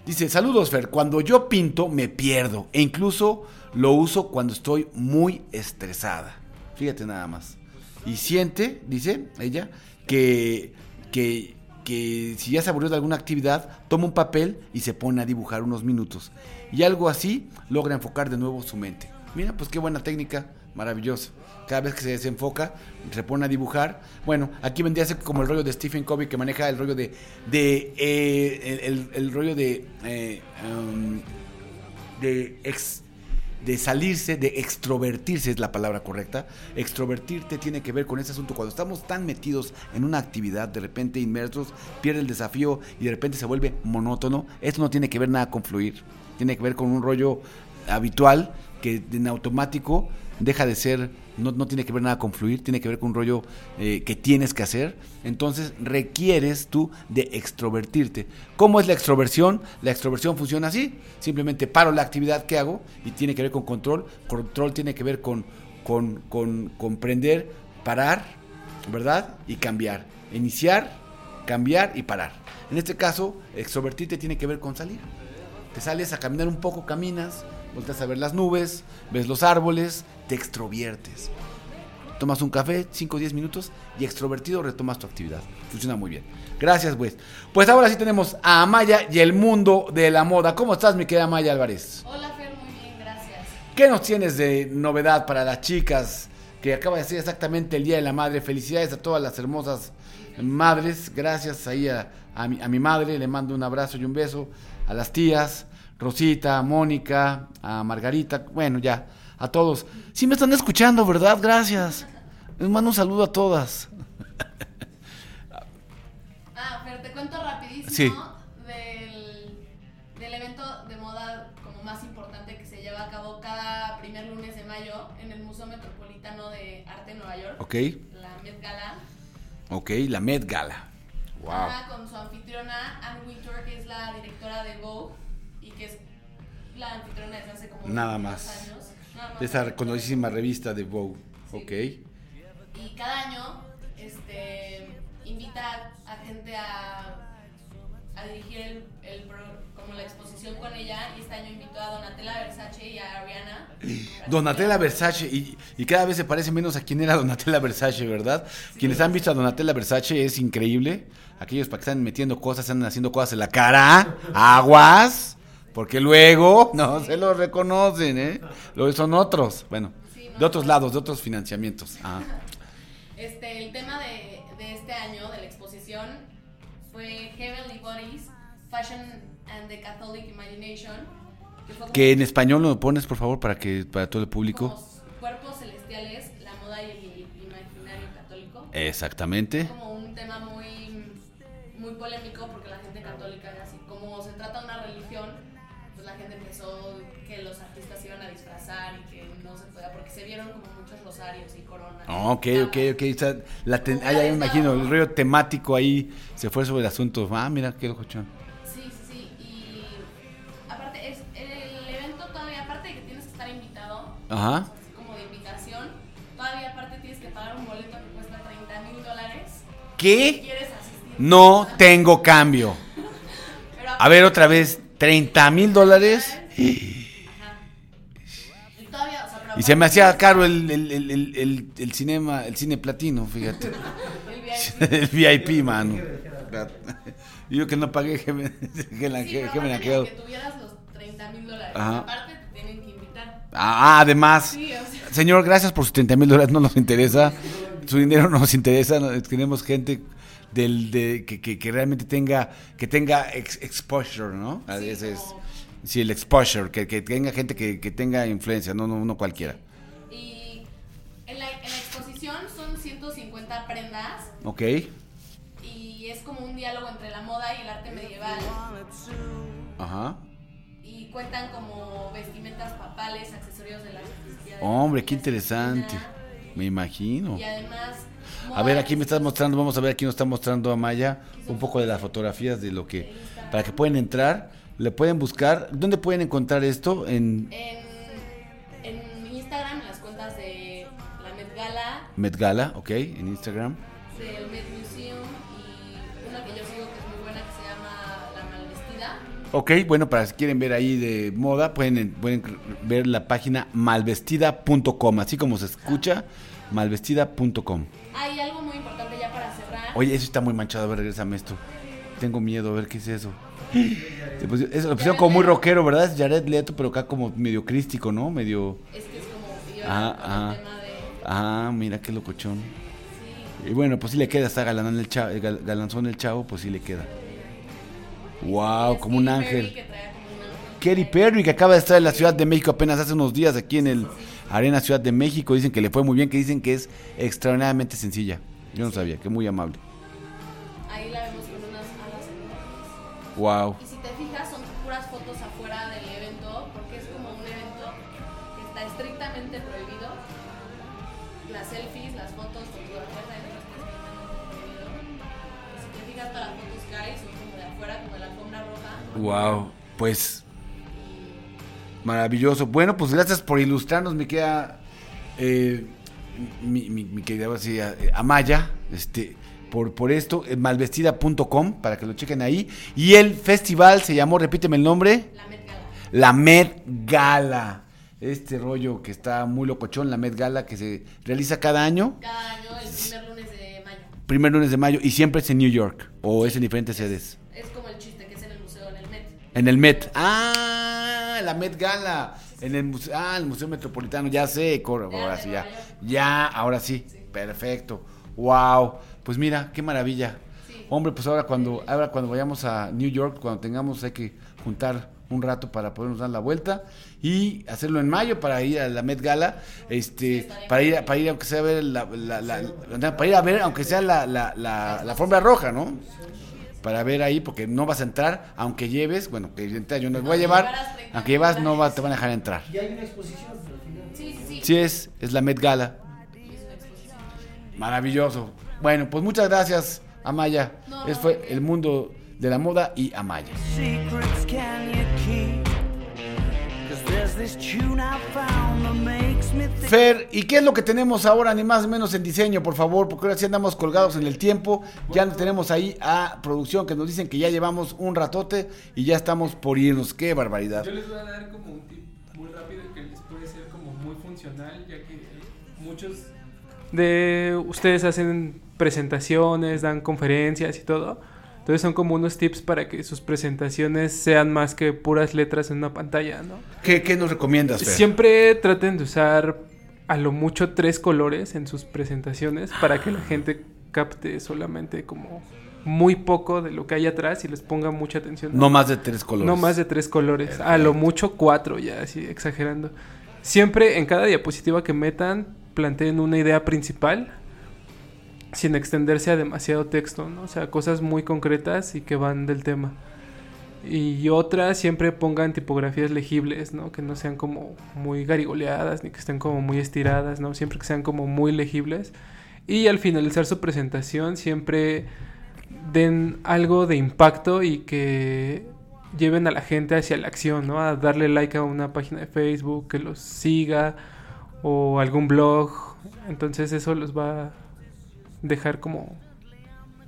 Dice, saludos Fer, cuando yo pinto me pierdo e incluso lo uso cuando estoy muy estresada. Fíjate nada más. Y siente, dice ella, que, que, que si ya se aburrió de alguna actividad, toma un papel y se pone a dibujar unos minutos. Y algo así logra enfocar de nuevo su mente. Mira, pues qué buena técnica, maravilloso. Cada vez que se desenfoca, se pone a dibujar. Bueno, aquí vendría a ser como el rollo de Stephen Covey que maneja el rollo de. de eh, el, rollo de. eh, um, de de salirse, de extrovertirse es la palabra correcta. Extrovertirte tiene que ver con ese asunto. Cuando estamos tan metidos en una actividad, de repente inmersos, pierde el desafío y de repente se vuelve monótono. Esto no tiene que ver nada con fluir. Tiene que ver con un rollo habitual que en automático deja de ser, no, no tiene que ver nada con fluir, tiene que ver con un rollo eh, que tienes que hacer. Entonces requieres tú de extrovertirte. ¿Cómo es la extroversión? La extroversión funciona así. Simplemente paro la actividad que hago y tiene que ver con control. Control tiene que ver con, con, con comprender, parar, ¿verdad? Y cambiar. Iniciar, cambiar y parar. En este caso, extrovertirte tiene que ver con salir. Te sales a caminar un poco, caminas, volteas a ver las nubes, ves los árboles, te extroviertes. Tomas un café, 5 o 10 minutos y extrovertido retomas tu actividad. Funciona muy bien. Gracias, pues. Pues ahora sí tenemos a Amaya y el mundo de la moda. ¿Cómo estás, mi querida Amaya Álvarez? Hola Fer, muy bien, gracias. ¿Qué nos tienes de novedad para las chicas que acaba de ser exactamente el Día de la Madre? Felicidades a todas las hermosas madres. Gracias ahí a, a mi, a mi madre. Le mando un abrazo y un beso. A las tías, Rosita, Mónica, a Margarita. Bueno, ya, a todos. Sí me están escuchando, ¿verdad? Gracias. Les mando un saludo a todas. (laughs) Ah, pero te cuento rapidísimo Sí. del, del evento de moda como más importante que se lleva a cabo cada primer lunes de mayo en el Museo Metropolitano de Arte de Nueva York, Ok, la Met Gala. ok, la Met Gala. Wow. Con su anfitriona Anne Wintour, que es la directora de Vogue que es la anfitriona desde hace como Nada 22 más. años. Nada más. De esa reconocidísima revista de Vogue. Ok. Y cada año este, invita a gente a, a dirigir el, el como la exposición con ella. Y este año invitó a Donatella Versace y a Ariana. (clears throat) Donatella Versace, y, y cada vez se parece menos a quién era Donatella Versace, ¿verdad? Quienes han visto a Donatella Versace es increíble. Aquellos para que están metiendo cosas, están haciendo cosas en la cara, aguas, porque luego no se los reconocen, ¿eh? Luego son otros, bueno, Sí, de otros lados, de otros financiamientos. Ah. (laughs) Este, el tema de, de este año, de la exposición, fue Heavenly Bodies, Fashion and the Catholic Imagination. Que, Que en español lo pones, por favor, para que para todo el público. como cuerpos celestiales, la moda y el imaginario católico. Exactamente. como un tema muy, muy polémico porque la gente católica, así como se trata de una religión, pues la gente pensó que los artistas iban a disfrazar y que no se podía, porque se vieron como muchos rosarios y coronas. Ah, Ok, ok, ok. o sea, la ten- ah, ya me imagino, el rollo temático ahí se fue sobre el asunto. Ah, mira, qué locochón. Sí, sí, sí. Y aparte, es, el evento todavía, aparte de que tienes que estar invitado, Ajá. como de invitación, todavía aparte tienes que pagar un boleto que cuesta 30 mil dólares. Si ¿Qué? quieres asistir. No tengo cambio. (laughs) A ver otra vez, 30 mil dólares. Y se me hacía caro el, el, el, el, el- cinema, el cine platino, fíjate. el VIP. (laughs) el VIP, mano. Yo que no pagué, que me, (laughs) que me, Sí, que me la quedo. que tuvieras los 30 mil dólares. Aparte te tienen que invitar. Ah, además. Sí, o sea, Señor, gracias por sus 30 mil dólares, no nos interesa. Su dinero no nos interesa. Tenemos gente del, de, que, que- que realmente tenga que tenga ex- exposure, ¿no? A Sí, veces. como- Sí, el exposure, que, que tenga gente que, que tenga influencia, no, no, no cualquiera. y en la, en la exposición son 150 prendas ¿Ok? y es como un diálogo entre la moda y el arte medieval. Ajá. Y cuentan como vestimentas papales, accesorios de la Hombre, qué interesante. Me imagino. Y además. A ver, aquí me estás mostrando, vamos a ver, aquí nos está mostrando Amaya un poco de las fotografías de lo que, para que pueden entrar, le pueden buscar, ¿dónde pueden encontrar esto? En En, en Instagram, en las cuentas de la Met Gala, Met Gala, ¿ok? En Instagram. del Met Museum y una que yo sigo que es muy buena que se llama La Malvestida. Ok, bueno, para si quieren ver ahí de moda, pueden, pueden ver la página malvestida.com, así como se escucha, malvestida.com. Hay algo muy importante ya para cerrar. Oye, eso está muy manchado, a ver, regresame esto. Tengo miedo, a ver qué es eso. (gasps) Pusi- Eso lo pusieron como muy rockero, ¿verdad? Es Jared Leto, pero acá como medio crístico, ¿no? Medio... Es que es como yo Ah, ah. tema de. Ah, mira qué locochón. Sí. Y bueno, pues sí le queda, está galanón el chavo, galanzón el chavo, pues sí le queda. Wow, como un ángel. Katy Perry, que acaba de estar en la Ciudad de México apenas hace unos días aquí en el Arena Ciudad de México. Dicen que le fue muy bien, que dicen que es extraordinariamente sencilla. Yo no sabía, que muy amable. Ahí la vemos con unas alas enormes. Wow. Y si te fijas, son puras fotos afuera del evento, porque es como un evento que está estrictamente prohibido. Las selfies, las fotos, fotografías adentro está estrictamente prohibido. Y si te fijas, todas las fotos que hay son como de afuera, como de la alfombra roja. Wow. Pues maravilloso. Bueno, pues gracias por ilustrarnos, mi querida, eh, mi, mi, mi querida así, eh, Amaya, este, por, por esto, eh, malvestida.com, para que lo chequen ahí. Y el festival se llamó, repíteme el nombre. La Met Gala. La Met Gala. Este rollo que está muy locochón, la Met Gala que se realiza cada año, Cada año, el primer lunes de mayo. primer lunes de mayo, y siempre es en New York, o es en diferentes sedes. Es como el chiste que es en el museo, en el Met. En el Met. Ah, la Met Gala. En el museo, ah, el Museo Metropolitano, ya sé, cor- De ahora sí, ya. Ya, ahora sí. Perfecto. Wow. Pues mira, qué maravilla. Hombre, pues ahora cuando, ahora cuando vayamos a New York, cuando tengamos, hay que juntar un rato para podernos dar la vuelta y hacerlo en mayo para ir a la Met Gala, este, para ir, a- para ir aunque sea a ver la, la- la- para ir a ver aunque sea la, la, la, la alfombra roja, ¿no? Para ver ahí, porque no vas a entrar, aunque lleves, bueno, que evidentemente yo no voy a llevar, llevaras 30 aunque llevas no va, te van a dejar entrar. Y hay una exposición. Sí, sí, sí. Sí es, es la Met Gala. Maravilloso. Bueno, pues muchas gracias, Amaya. No, Ese fue el mundo de la moda y Amaya. Fer, ¿y qué es lo que tenemos ahora, ni más ni menos en diseño, por favor? Porque ahora sí andamos colgados en el tiempo. Ya nos tenemos ahí a producción que nos dicen que ya llevamos un ratote y ya estamos por irnos. ¡Qué barbaridad! Yo les voy a dar como un tip muy rápido que les puede ser como muy funcional, ya que muchos de ustedes hacen presentaciones, dan conferencias y todo. Entonces son como unos tips para que sus presentaciones sean más que puras letras en una pantalla, ¿no? ¿Qué, qué nos recomiendas, Fer? Siempre traten de usar a lo mucho tres colores en sus presentaciones para que la gente capte solamente como muy poco de lo que hay atrás y les ponga mucha atención. No más de tres colores. No más de tres colores. A lo mucho cuatro ya, así exagerando. Siempre en cada diapositiva que metan, planteen una idea principal sin extenderse a demasiado texto, ¿no? O sea, cosas muy concretas y que van del tema. Y otra, siempre pongan tipografías legibles, ¿no? Que no sean como muy garigoleadas ni que estén como muy estiradas, ¿no? Siempre que sean como muy legibles. Y al finalizar su presentación, siempre den algo de impacto y que lleven a la gente hacia la acción, ¿no? A darle like a una página de Facebook, que los siga o algún blog. Entonces eso los va dejar como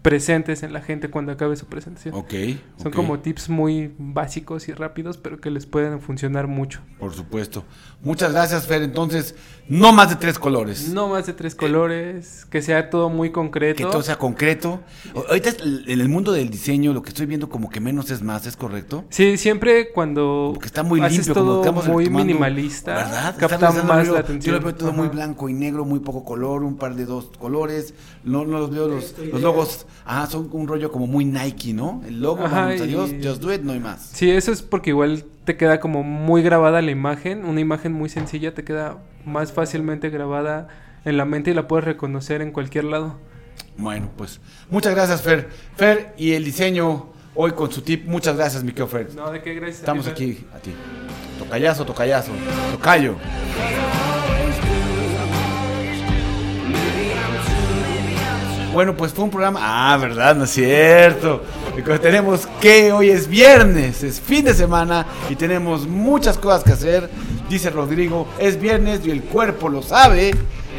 presentes en la gente cuando acabe su presentación. Ok. Son como tips muy básicos y rápidos, pero que les pueden funcionar mucho. Por supuesto. Muchas gracias, Fer. Entonces, no más de tres colores. No más de tres colores, que sea todo muy Que concreto. todo sea concreto. Ahorita en el mundo del diseño lo que estoy viendo como que menos es más, ¿es correcto? Sí, siempre cuando Porque está muy haces limpio, todo muy minimalista, ¿verdad? capta más yo- la Yo atención. lo veo todo muy blanco y negro, muy poco color, un par de dos colores. No, no los veo los, los logos. Ah, son un rollo como muy Nike, ¿no? El logo, Ajá, y- just do it, no hay más. Sí, eso es porque igual te queda como muy grabada la imagen, una imagen muy sencilla te queda más fácilmente grabada en la mente y la puedes reconocer en cualquier lado. Bueno, pues muchas gracias, Fer. Fer y el diseño hoy con su tip. Muchas gracias, mi querido Fer. No, de qué gracias. a ti, Estamos aquí a ti. Tocayazo, tocayazo. Tocayo. Bueno, pues fue un programa. Ah, ¿verdad? No es cierto. Porque tenemos que hoy es viernes, es fin de semana y tenemos muchas cosas que hacer. Dice Rodrigo, es viernes y el cuerpo lo sabe.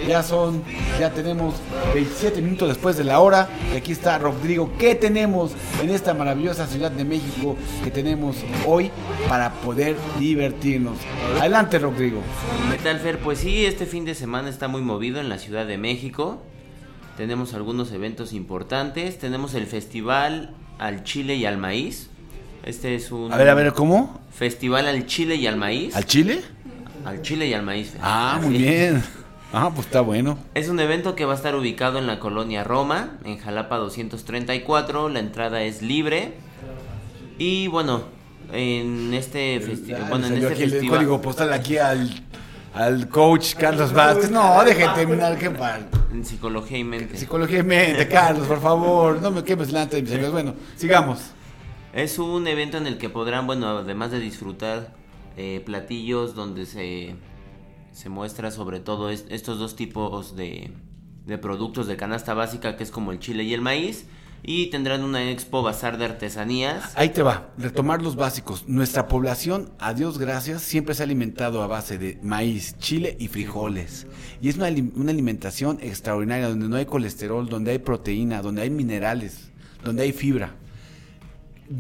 Ya son, ya tenemos 27 minutos después de la hora. Y aquí está Rodrigo. ¿Qué tenemos en esta maravillosa ciudad de México que tenemos hoy para poder divertirnos? Adelante, Rodrigo. ¿Qué tal, Fer? Pues sí, este fin de semana está muy movido en la Ciudad de México. Tenemos algunos eventos importantes. Tenemos el Festival al Chile y al Maíz. Este es un A ver, a ver, ¿cómo? Festival al Chile y al Maíz. ¿Al Chile? Al Chile y al Maíz. Fer. Ah, muy bien. Ah, pues está bueno. Es un evento que va a estar ubicado en la colonia Roma, en Jalapa 234. La entrada es libre. Y bueno, en este, festi- Ah, bueno, en este el festival. código postal aquí al, al coach Carlos Vázquez. No, deje terminar, qué mal. En psicología y mente. Psicología y mente, Carlos, por favor. No me quemes delante de mis amigos. Bueno, sigamos. Es un evento en el que podrán, bueno, además de disfrutar eh, platillos donde se, se muestra sobre todo es- estos dos tipos de, de productos de canasta básica, que es como el chile y el maíz, y tendrán una expo bazar de artesanías. Ahí te va, retomar los básicos. Nuestra población, a Dios gracias, siempre se ha alimentado a base de maíz, chile y frijoles. Y es una, una alimentación extraordinaria, donde no hay colesterol, donde hay proteína, donde hay minerales, donde hay fibra.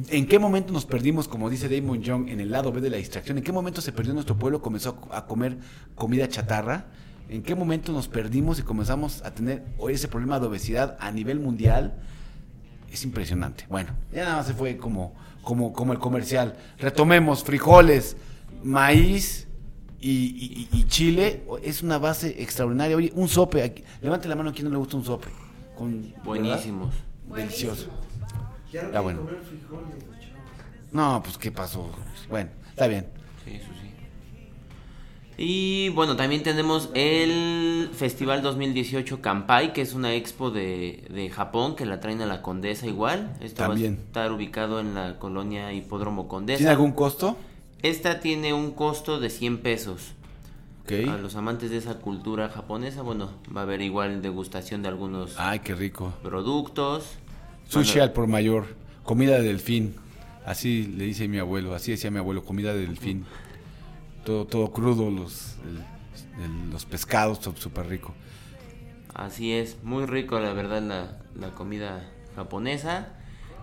¿En qué momento nos perdimos, como dice Damon Young, en el lado B de la distracción? ¿En qué momento se perdió nuestro pueblo, comenzó a comer comida chatarra? ¿En qué momento nos perdimos y comenzamos a tener hoy ese problema de obesidad a nivel mundial? Es impresionante. Bueno, ya nada más se fue como, como, como el comercial. Retomemos frijoles, maíz y, y- y- y chile. Es una base extraordinaria. Oye, un sope. aquí- Levante la mano a quien no le gusta un sope. Con, Buenísimos. ¿verdad? Delicioso. Está bueno. No, pues qué pasó. Bueno, está bien. Sí, eso sí. Y bueno, también tenemos el Festival 2018 Kampai, que es una expo de, de Japón que la traen a la Condesa igual. Esto También. va a estar ubicado en la colonia Hipódromo Condesa. ¿Tiene algún costo? Esta tiene un costo de 100 pesos. Ok. A los amantes de esa cultura japonesa, bueno, va a haber igual degustación de algunos Ay, qué rico. productos. Sushi Bueno, al por mayor. Comida de delfín. Así le dice mi abuelo. Así decía mi abuelo. Comida de delfín. Todo, todo crudo. Los, el- el- los pescados. Súper rico. Así es, muy rico la verdad la, la comida japonesa.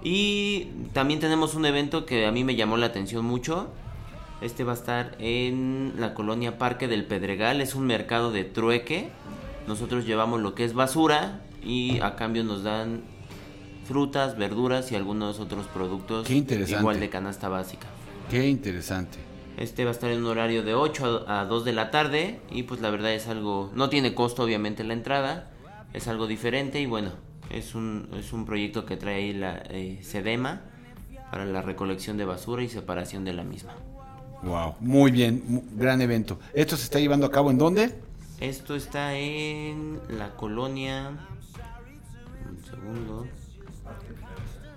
Y también tenemos un evento que a mí me llamó la atención mucho. Este va a estar en la colonia Parque del Pedregal. Es un mercado de trueque. Nosotros llevamos lo que es basura y a cambio nos dan frutas, verduras y algunos otros productos Qué interesante. igual de canasta básica. Qué interesante. Este va a estar en un horario de 8 a a 2 de la tarde y pues la verdad es algo, no tiene costo obviamente la entrada, es algo diferente y bueno, es un, es un proyecto que trae ahí la eh, Sedema para la recolección de basura y separación de la misma. Wow. Muy bien. gran evento. ¿Esto se está llevando a cabo en dónde? Esto está en la colonia... Un segundo.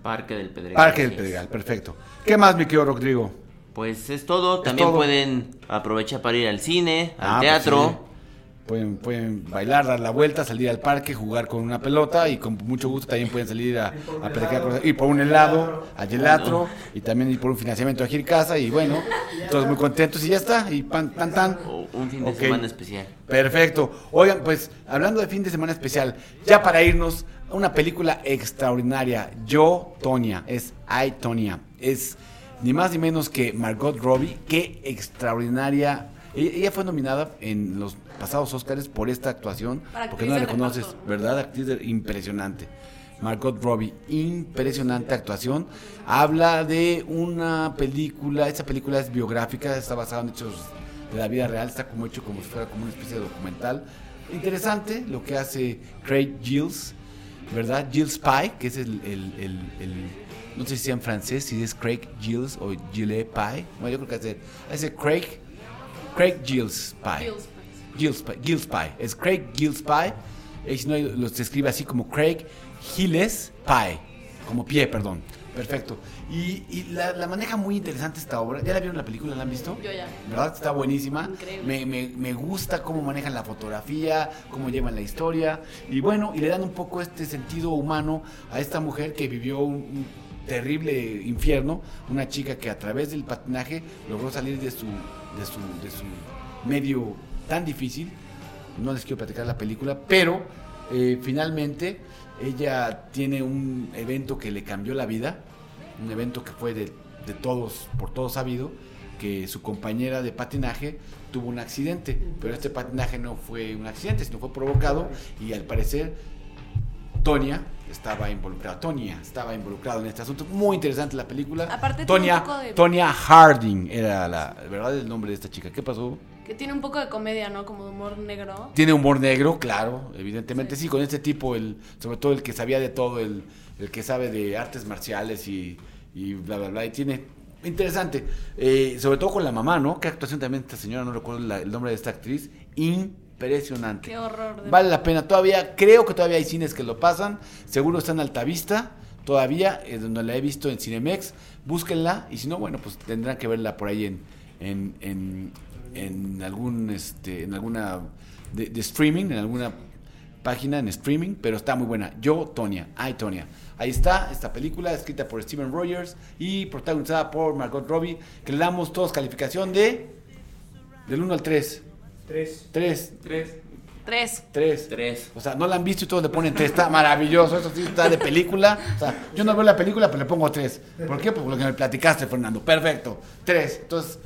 Parque del Pedregal. Parque del. Pedregal. Perfecto. ¿Qué más, mi querido Rodrigo? Pues es todo. También todo. pueden aprovechar para ir al cine, al Ah, pues teatro. sí. Pueden, pueden bailar, dar la vuelta, salir al parque, jugar con una pelota y con mucho gusto también pueden salir a, a platicar ir por un helado, a Gelato y también ir por un financiamiento a Casa y bueno, todos muy contentos y ya está, y pan, tan tan. O un fin de semana especial. Perfecto. Oigan, pues hablando de fin de semana especial, ya para irnos, una película extraordinaria. Yo, Tonia, es I, Tonia. Es ni más ni menos que Margot Robbie. Qué extraordinaria. Ella, ella fue nominada en los pasados Oscars por esta actuación. Porque no la reconoces, reparto. ¿verdad? Actriz de- impresionante. Margot Robbie, impresionante actuación. Habla de una película, esta película es biográfica, está basada en hechos de la vida real, está como hecho como si fuera como una especie de documental. Interesante lo que hace Craig Gilles, ¿verdad? Gilles Pye, que es el, el- el- el- no sé si sea en francés, si es Craig Gilles o Gilles Pye. Bueno, yo creo que hace, hace Craig, Craig Gilles Pye. Gilles Pye, Gilles Pye. Es Craig Gilles Pye. Y si no, lo se escribe así como Craig Gilles Pye. Como pie, perdón. Perfecto. Y, y la, la maneja muy interesante esta obra. ¿Ya la vieron la película? ¿La han visto? Yo ya. ¿Verdad? Está buenísima. Increíble. Me, me- me gusta cómo manejan la fotografía, cómo llevan la historia. Y bueno, y le dan un poco este sentido humano a esta mujer que vivió un, un terrible infierno. Una chica que a través del patinaje logró salir de su, de su, de su medio tan difícil. No les quiero platicar la película, pero eh, finalmente ella tiene un evento que le cambió la vida. Un evento que fue de, de todos, por todos sabido, que su compañera de patinaje tuvo un accidente, pero este patinaje no fue un accidente, sino fue provocado y al parecer Tonia estaba involucrada, Tonia estaba involucrada en este asunto. Muy interesante la película. Aparte Tonia, un poco de- Tonia Harding era la verdad el nombre de esta chica. ¿Qué pasó? Que tiene un poco de comedia, ¿no? Como de humor negro. Tiene humor negro, claro, evidentemente sí, con este tipo, el, sobre todo el que sabía de todo, el, el que sabe de artes marciales y, y bla, bla, bla, y tiene, interesante, Eh, sobre todo con la mamá, ¿no? Qué actuación también esta señora, no recuerdo la- el nombre de esta actriz, impresionante. Qué horror. de- Vale la pena, todavía, creo que todavía hay cines que lo pasan, seguro está en Altavista, todavía, eh, donde la he visto en Cinemex, búsquenla, y si no, bueno, pues tendrán que verla por ahí en, en, en, en algún, este, en alguna, de, de streaming, en alguna página en streaming, pero está muy buena. Yo, Tonia, ay Tonia. Ahí está esta película escrita por Steven Rogers y protagonizada por Margot Robbie, que le damos todos calificación de del 1 al 3. Tres. 3, Tres. Tres. 3. Tres. O sea, no la han visto y todos le ponen 3. Está maravilloso. Eso sí está de película. O sea, yo no veo la película, pero le pongo 3. ¿Por qué? Pues por lo que me platicaste, Fernando. Perfecto. 3. Entonces,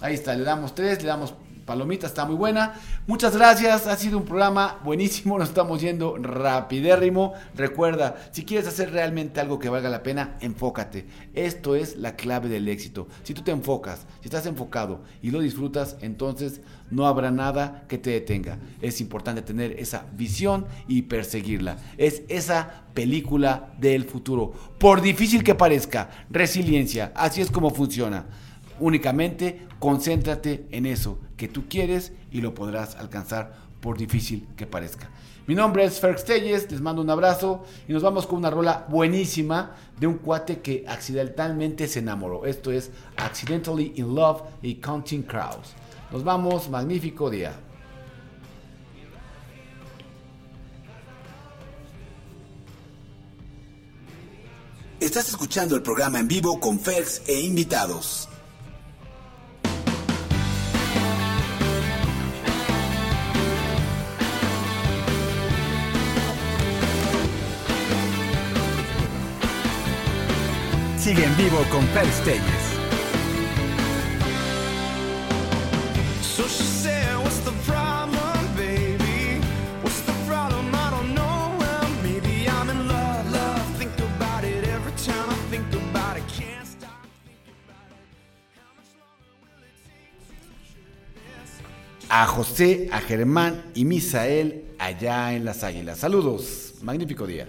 ahí está. Le damos 3, le damos palomita. Está muy buena. Muchas gracias. Ha sido un programa buenísimo. (laughs) Nos estamos yendo rapidérrimo. Recuerda, si quieres hacer realmente algo que valga la pena, enfócate. Esto es la clave del éxito. Si tú te enfocas, si estás enfocado y lo disfrutas, entonces no habrá nada que te detenga. Es importante tener esa visión y perseguirla. Es esa película del futuro. Por difícil que parezca, resiliencia, así es como funciona. Únicamente concéntrate en eso que tú quieres y lo podrás alcanzar por difícil que parezca. Mi nombre es Ferx Telles, les mando un abrazo y nos vamos con una rola buenísima de un cuate que accidentalmente se enamoró. Esto es Accidentally in Love y Counting Crows. Nos vamos, magnífico día. Estás escuchando el programa en vivo con Ferx e invitados. Think about it. Can't stop. A José, a Germán y Misael allá en las Águilas. Saludos, magnífico día.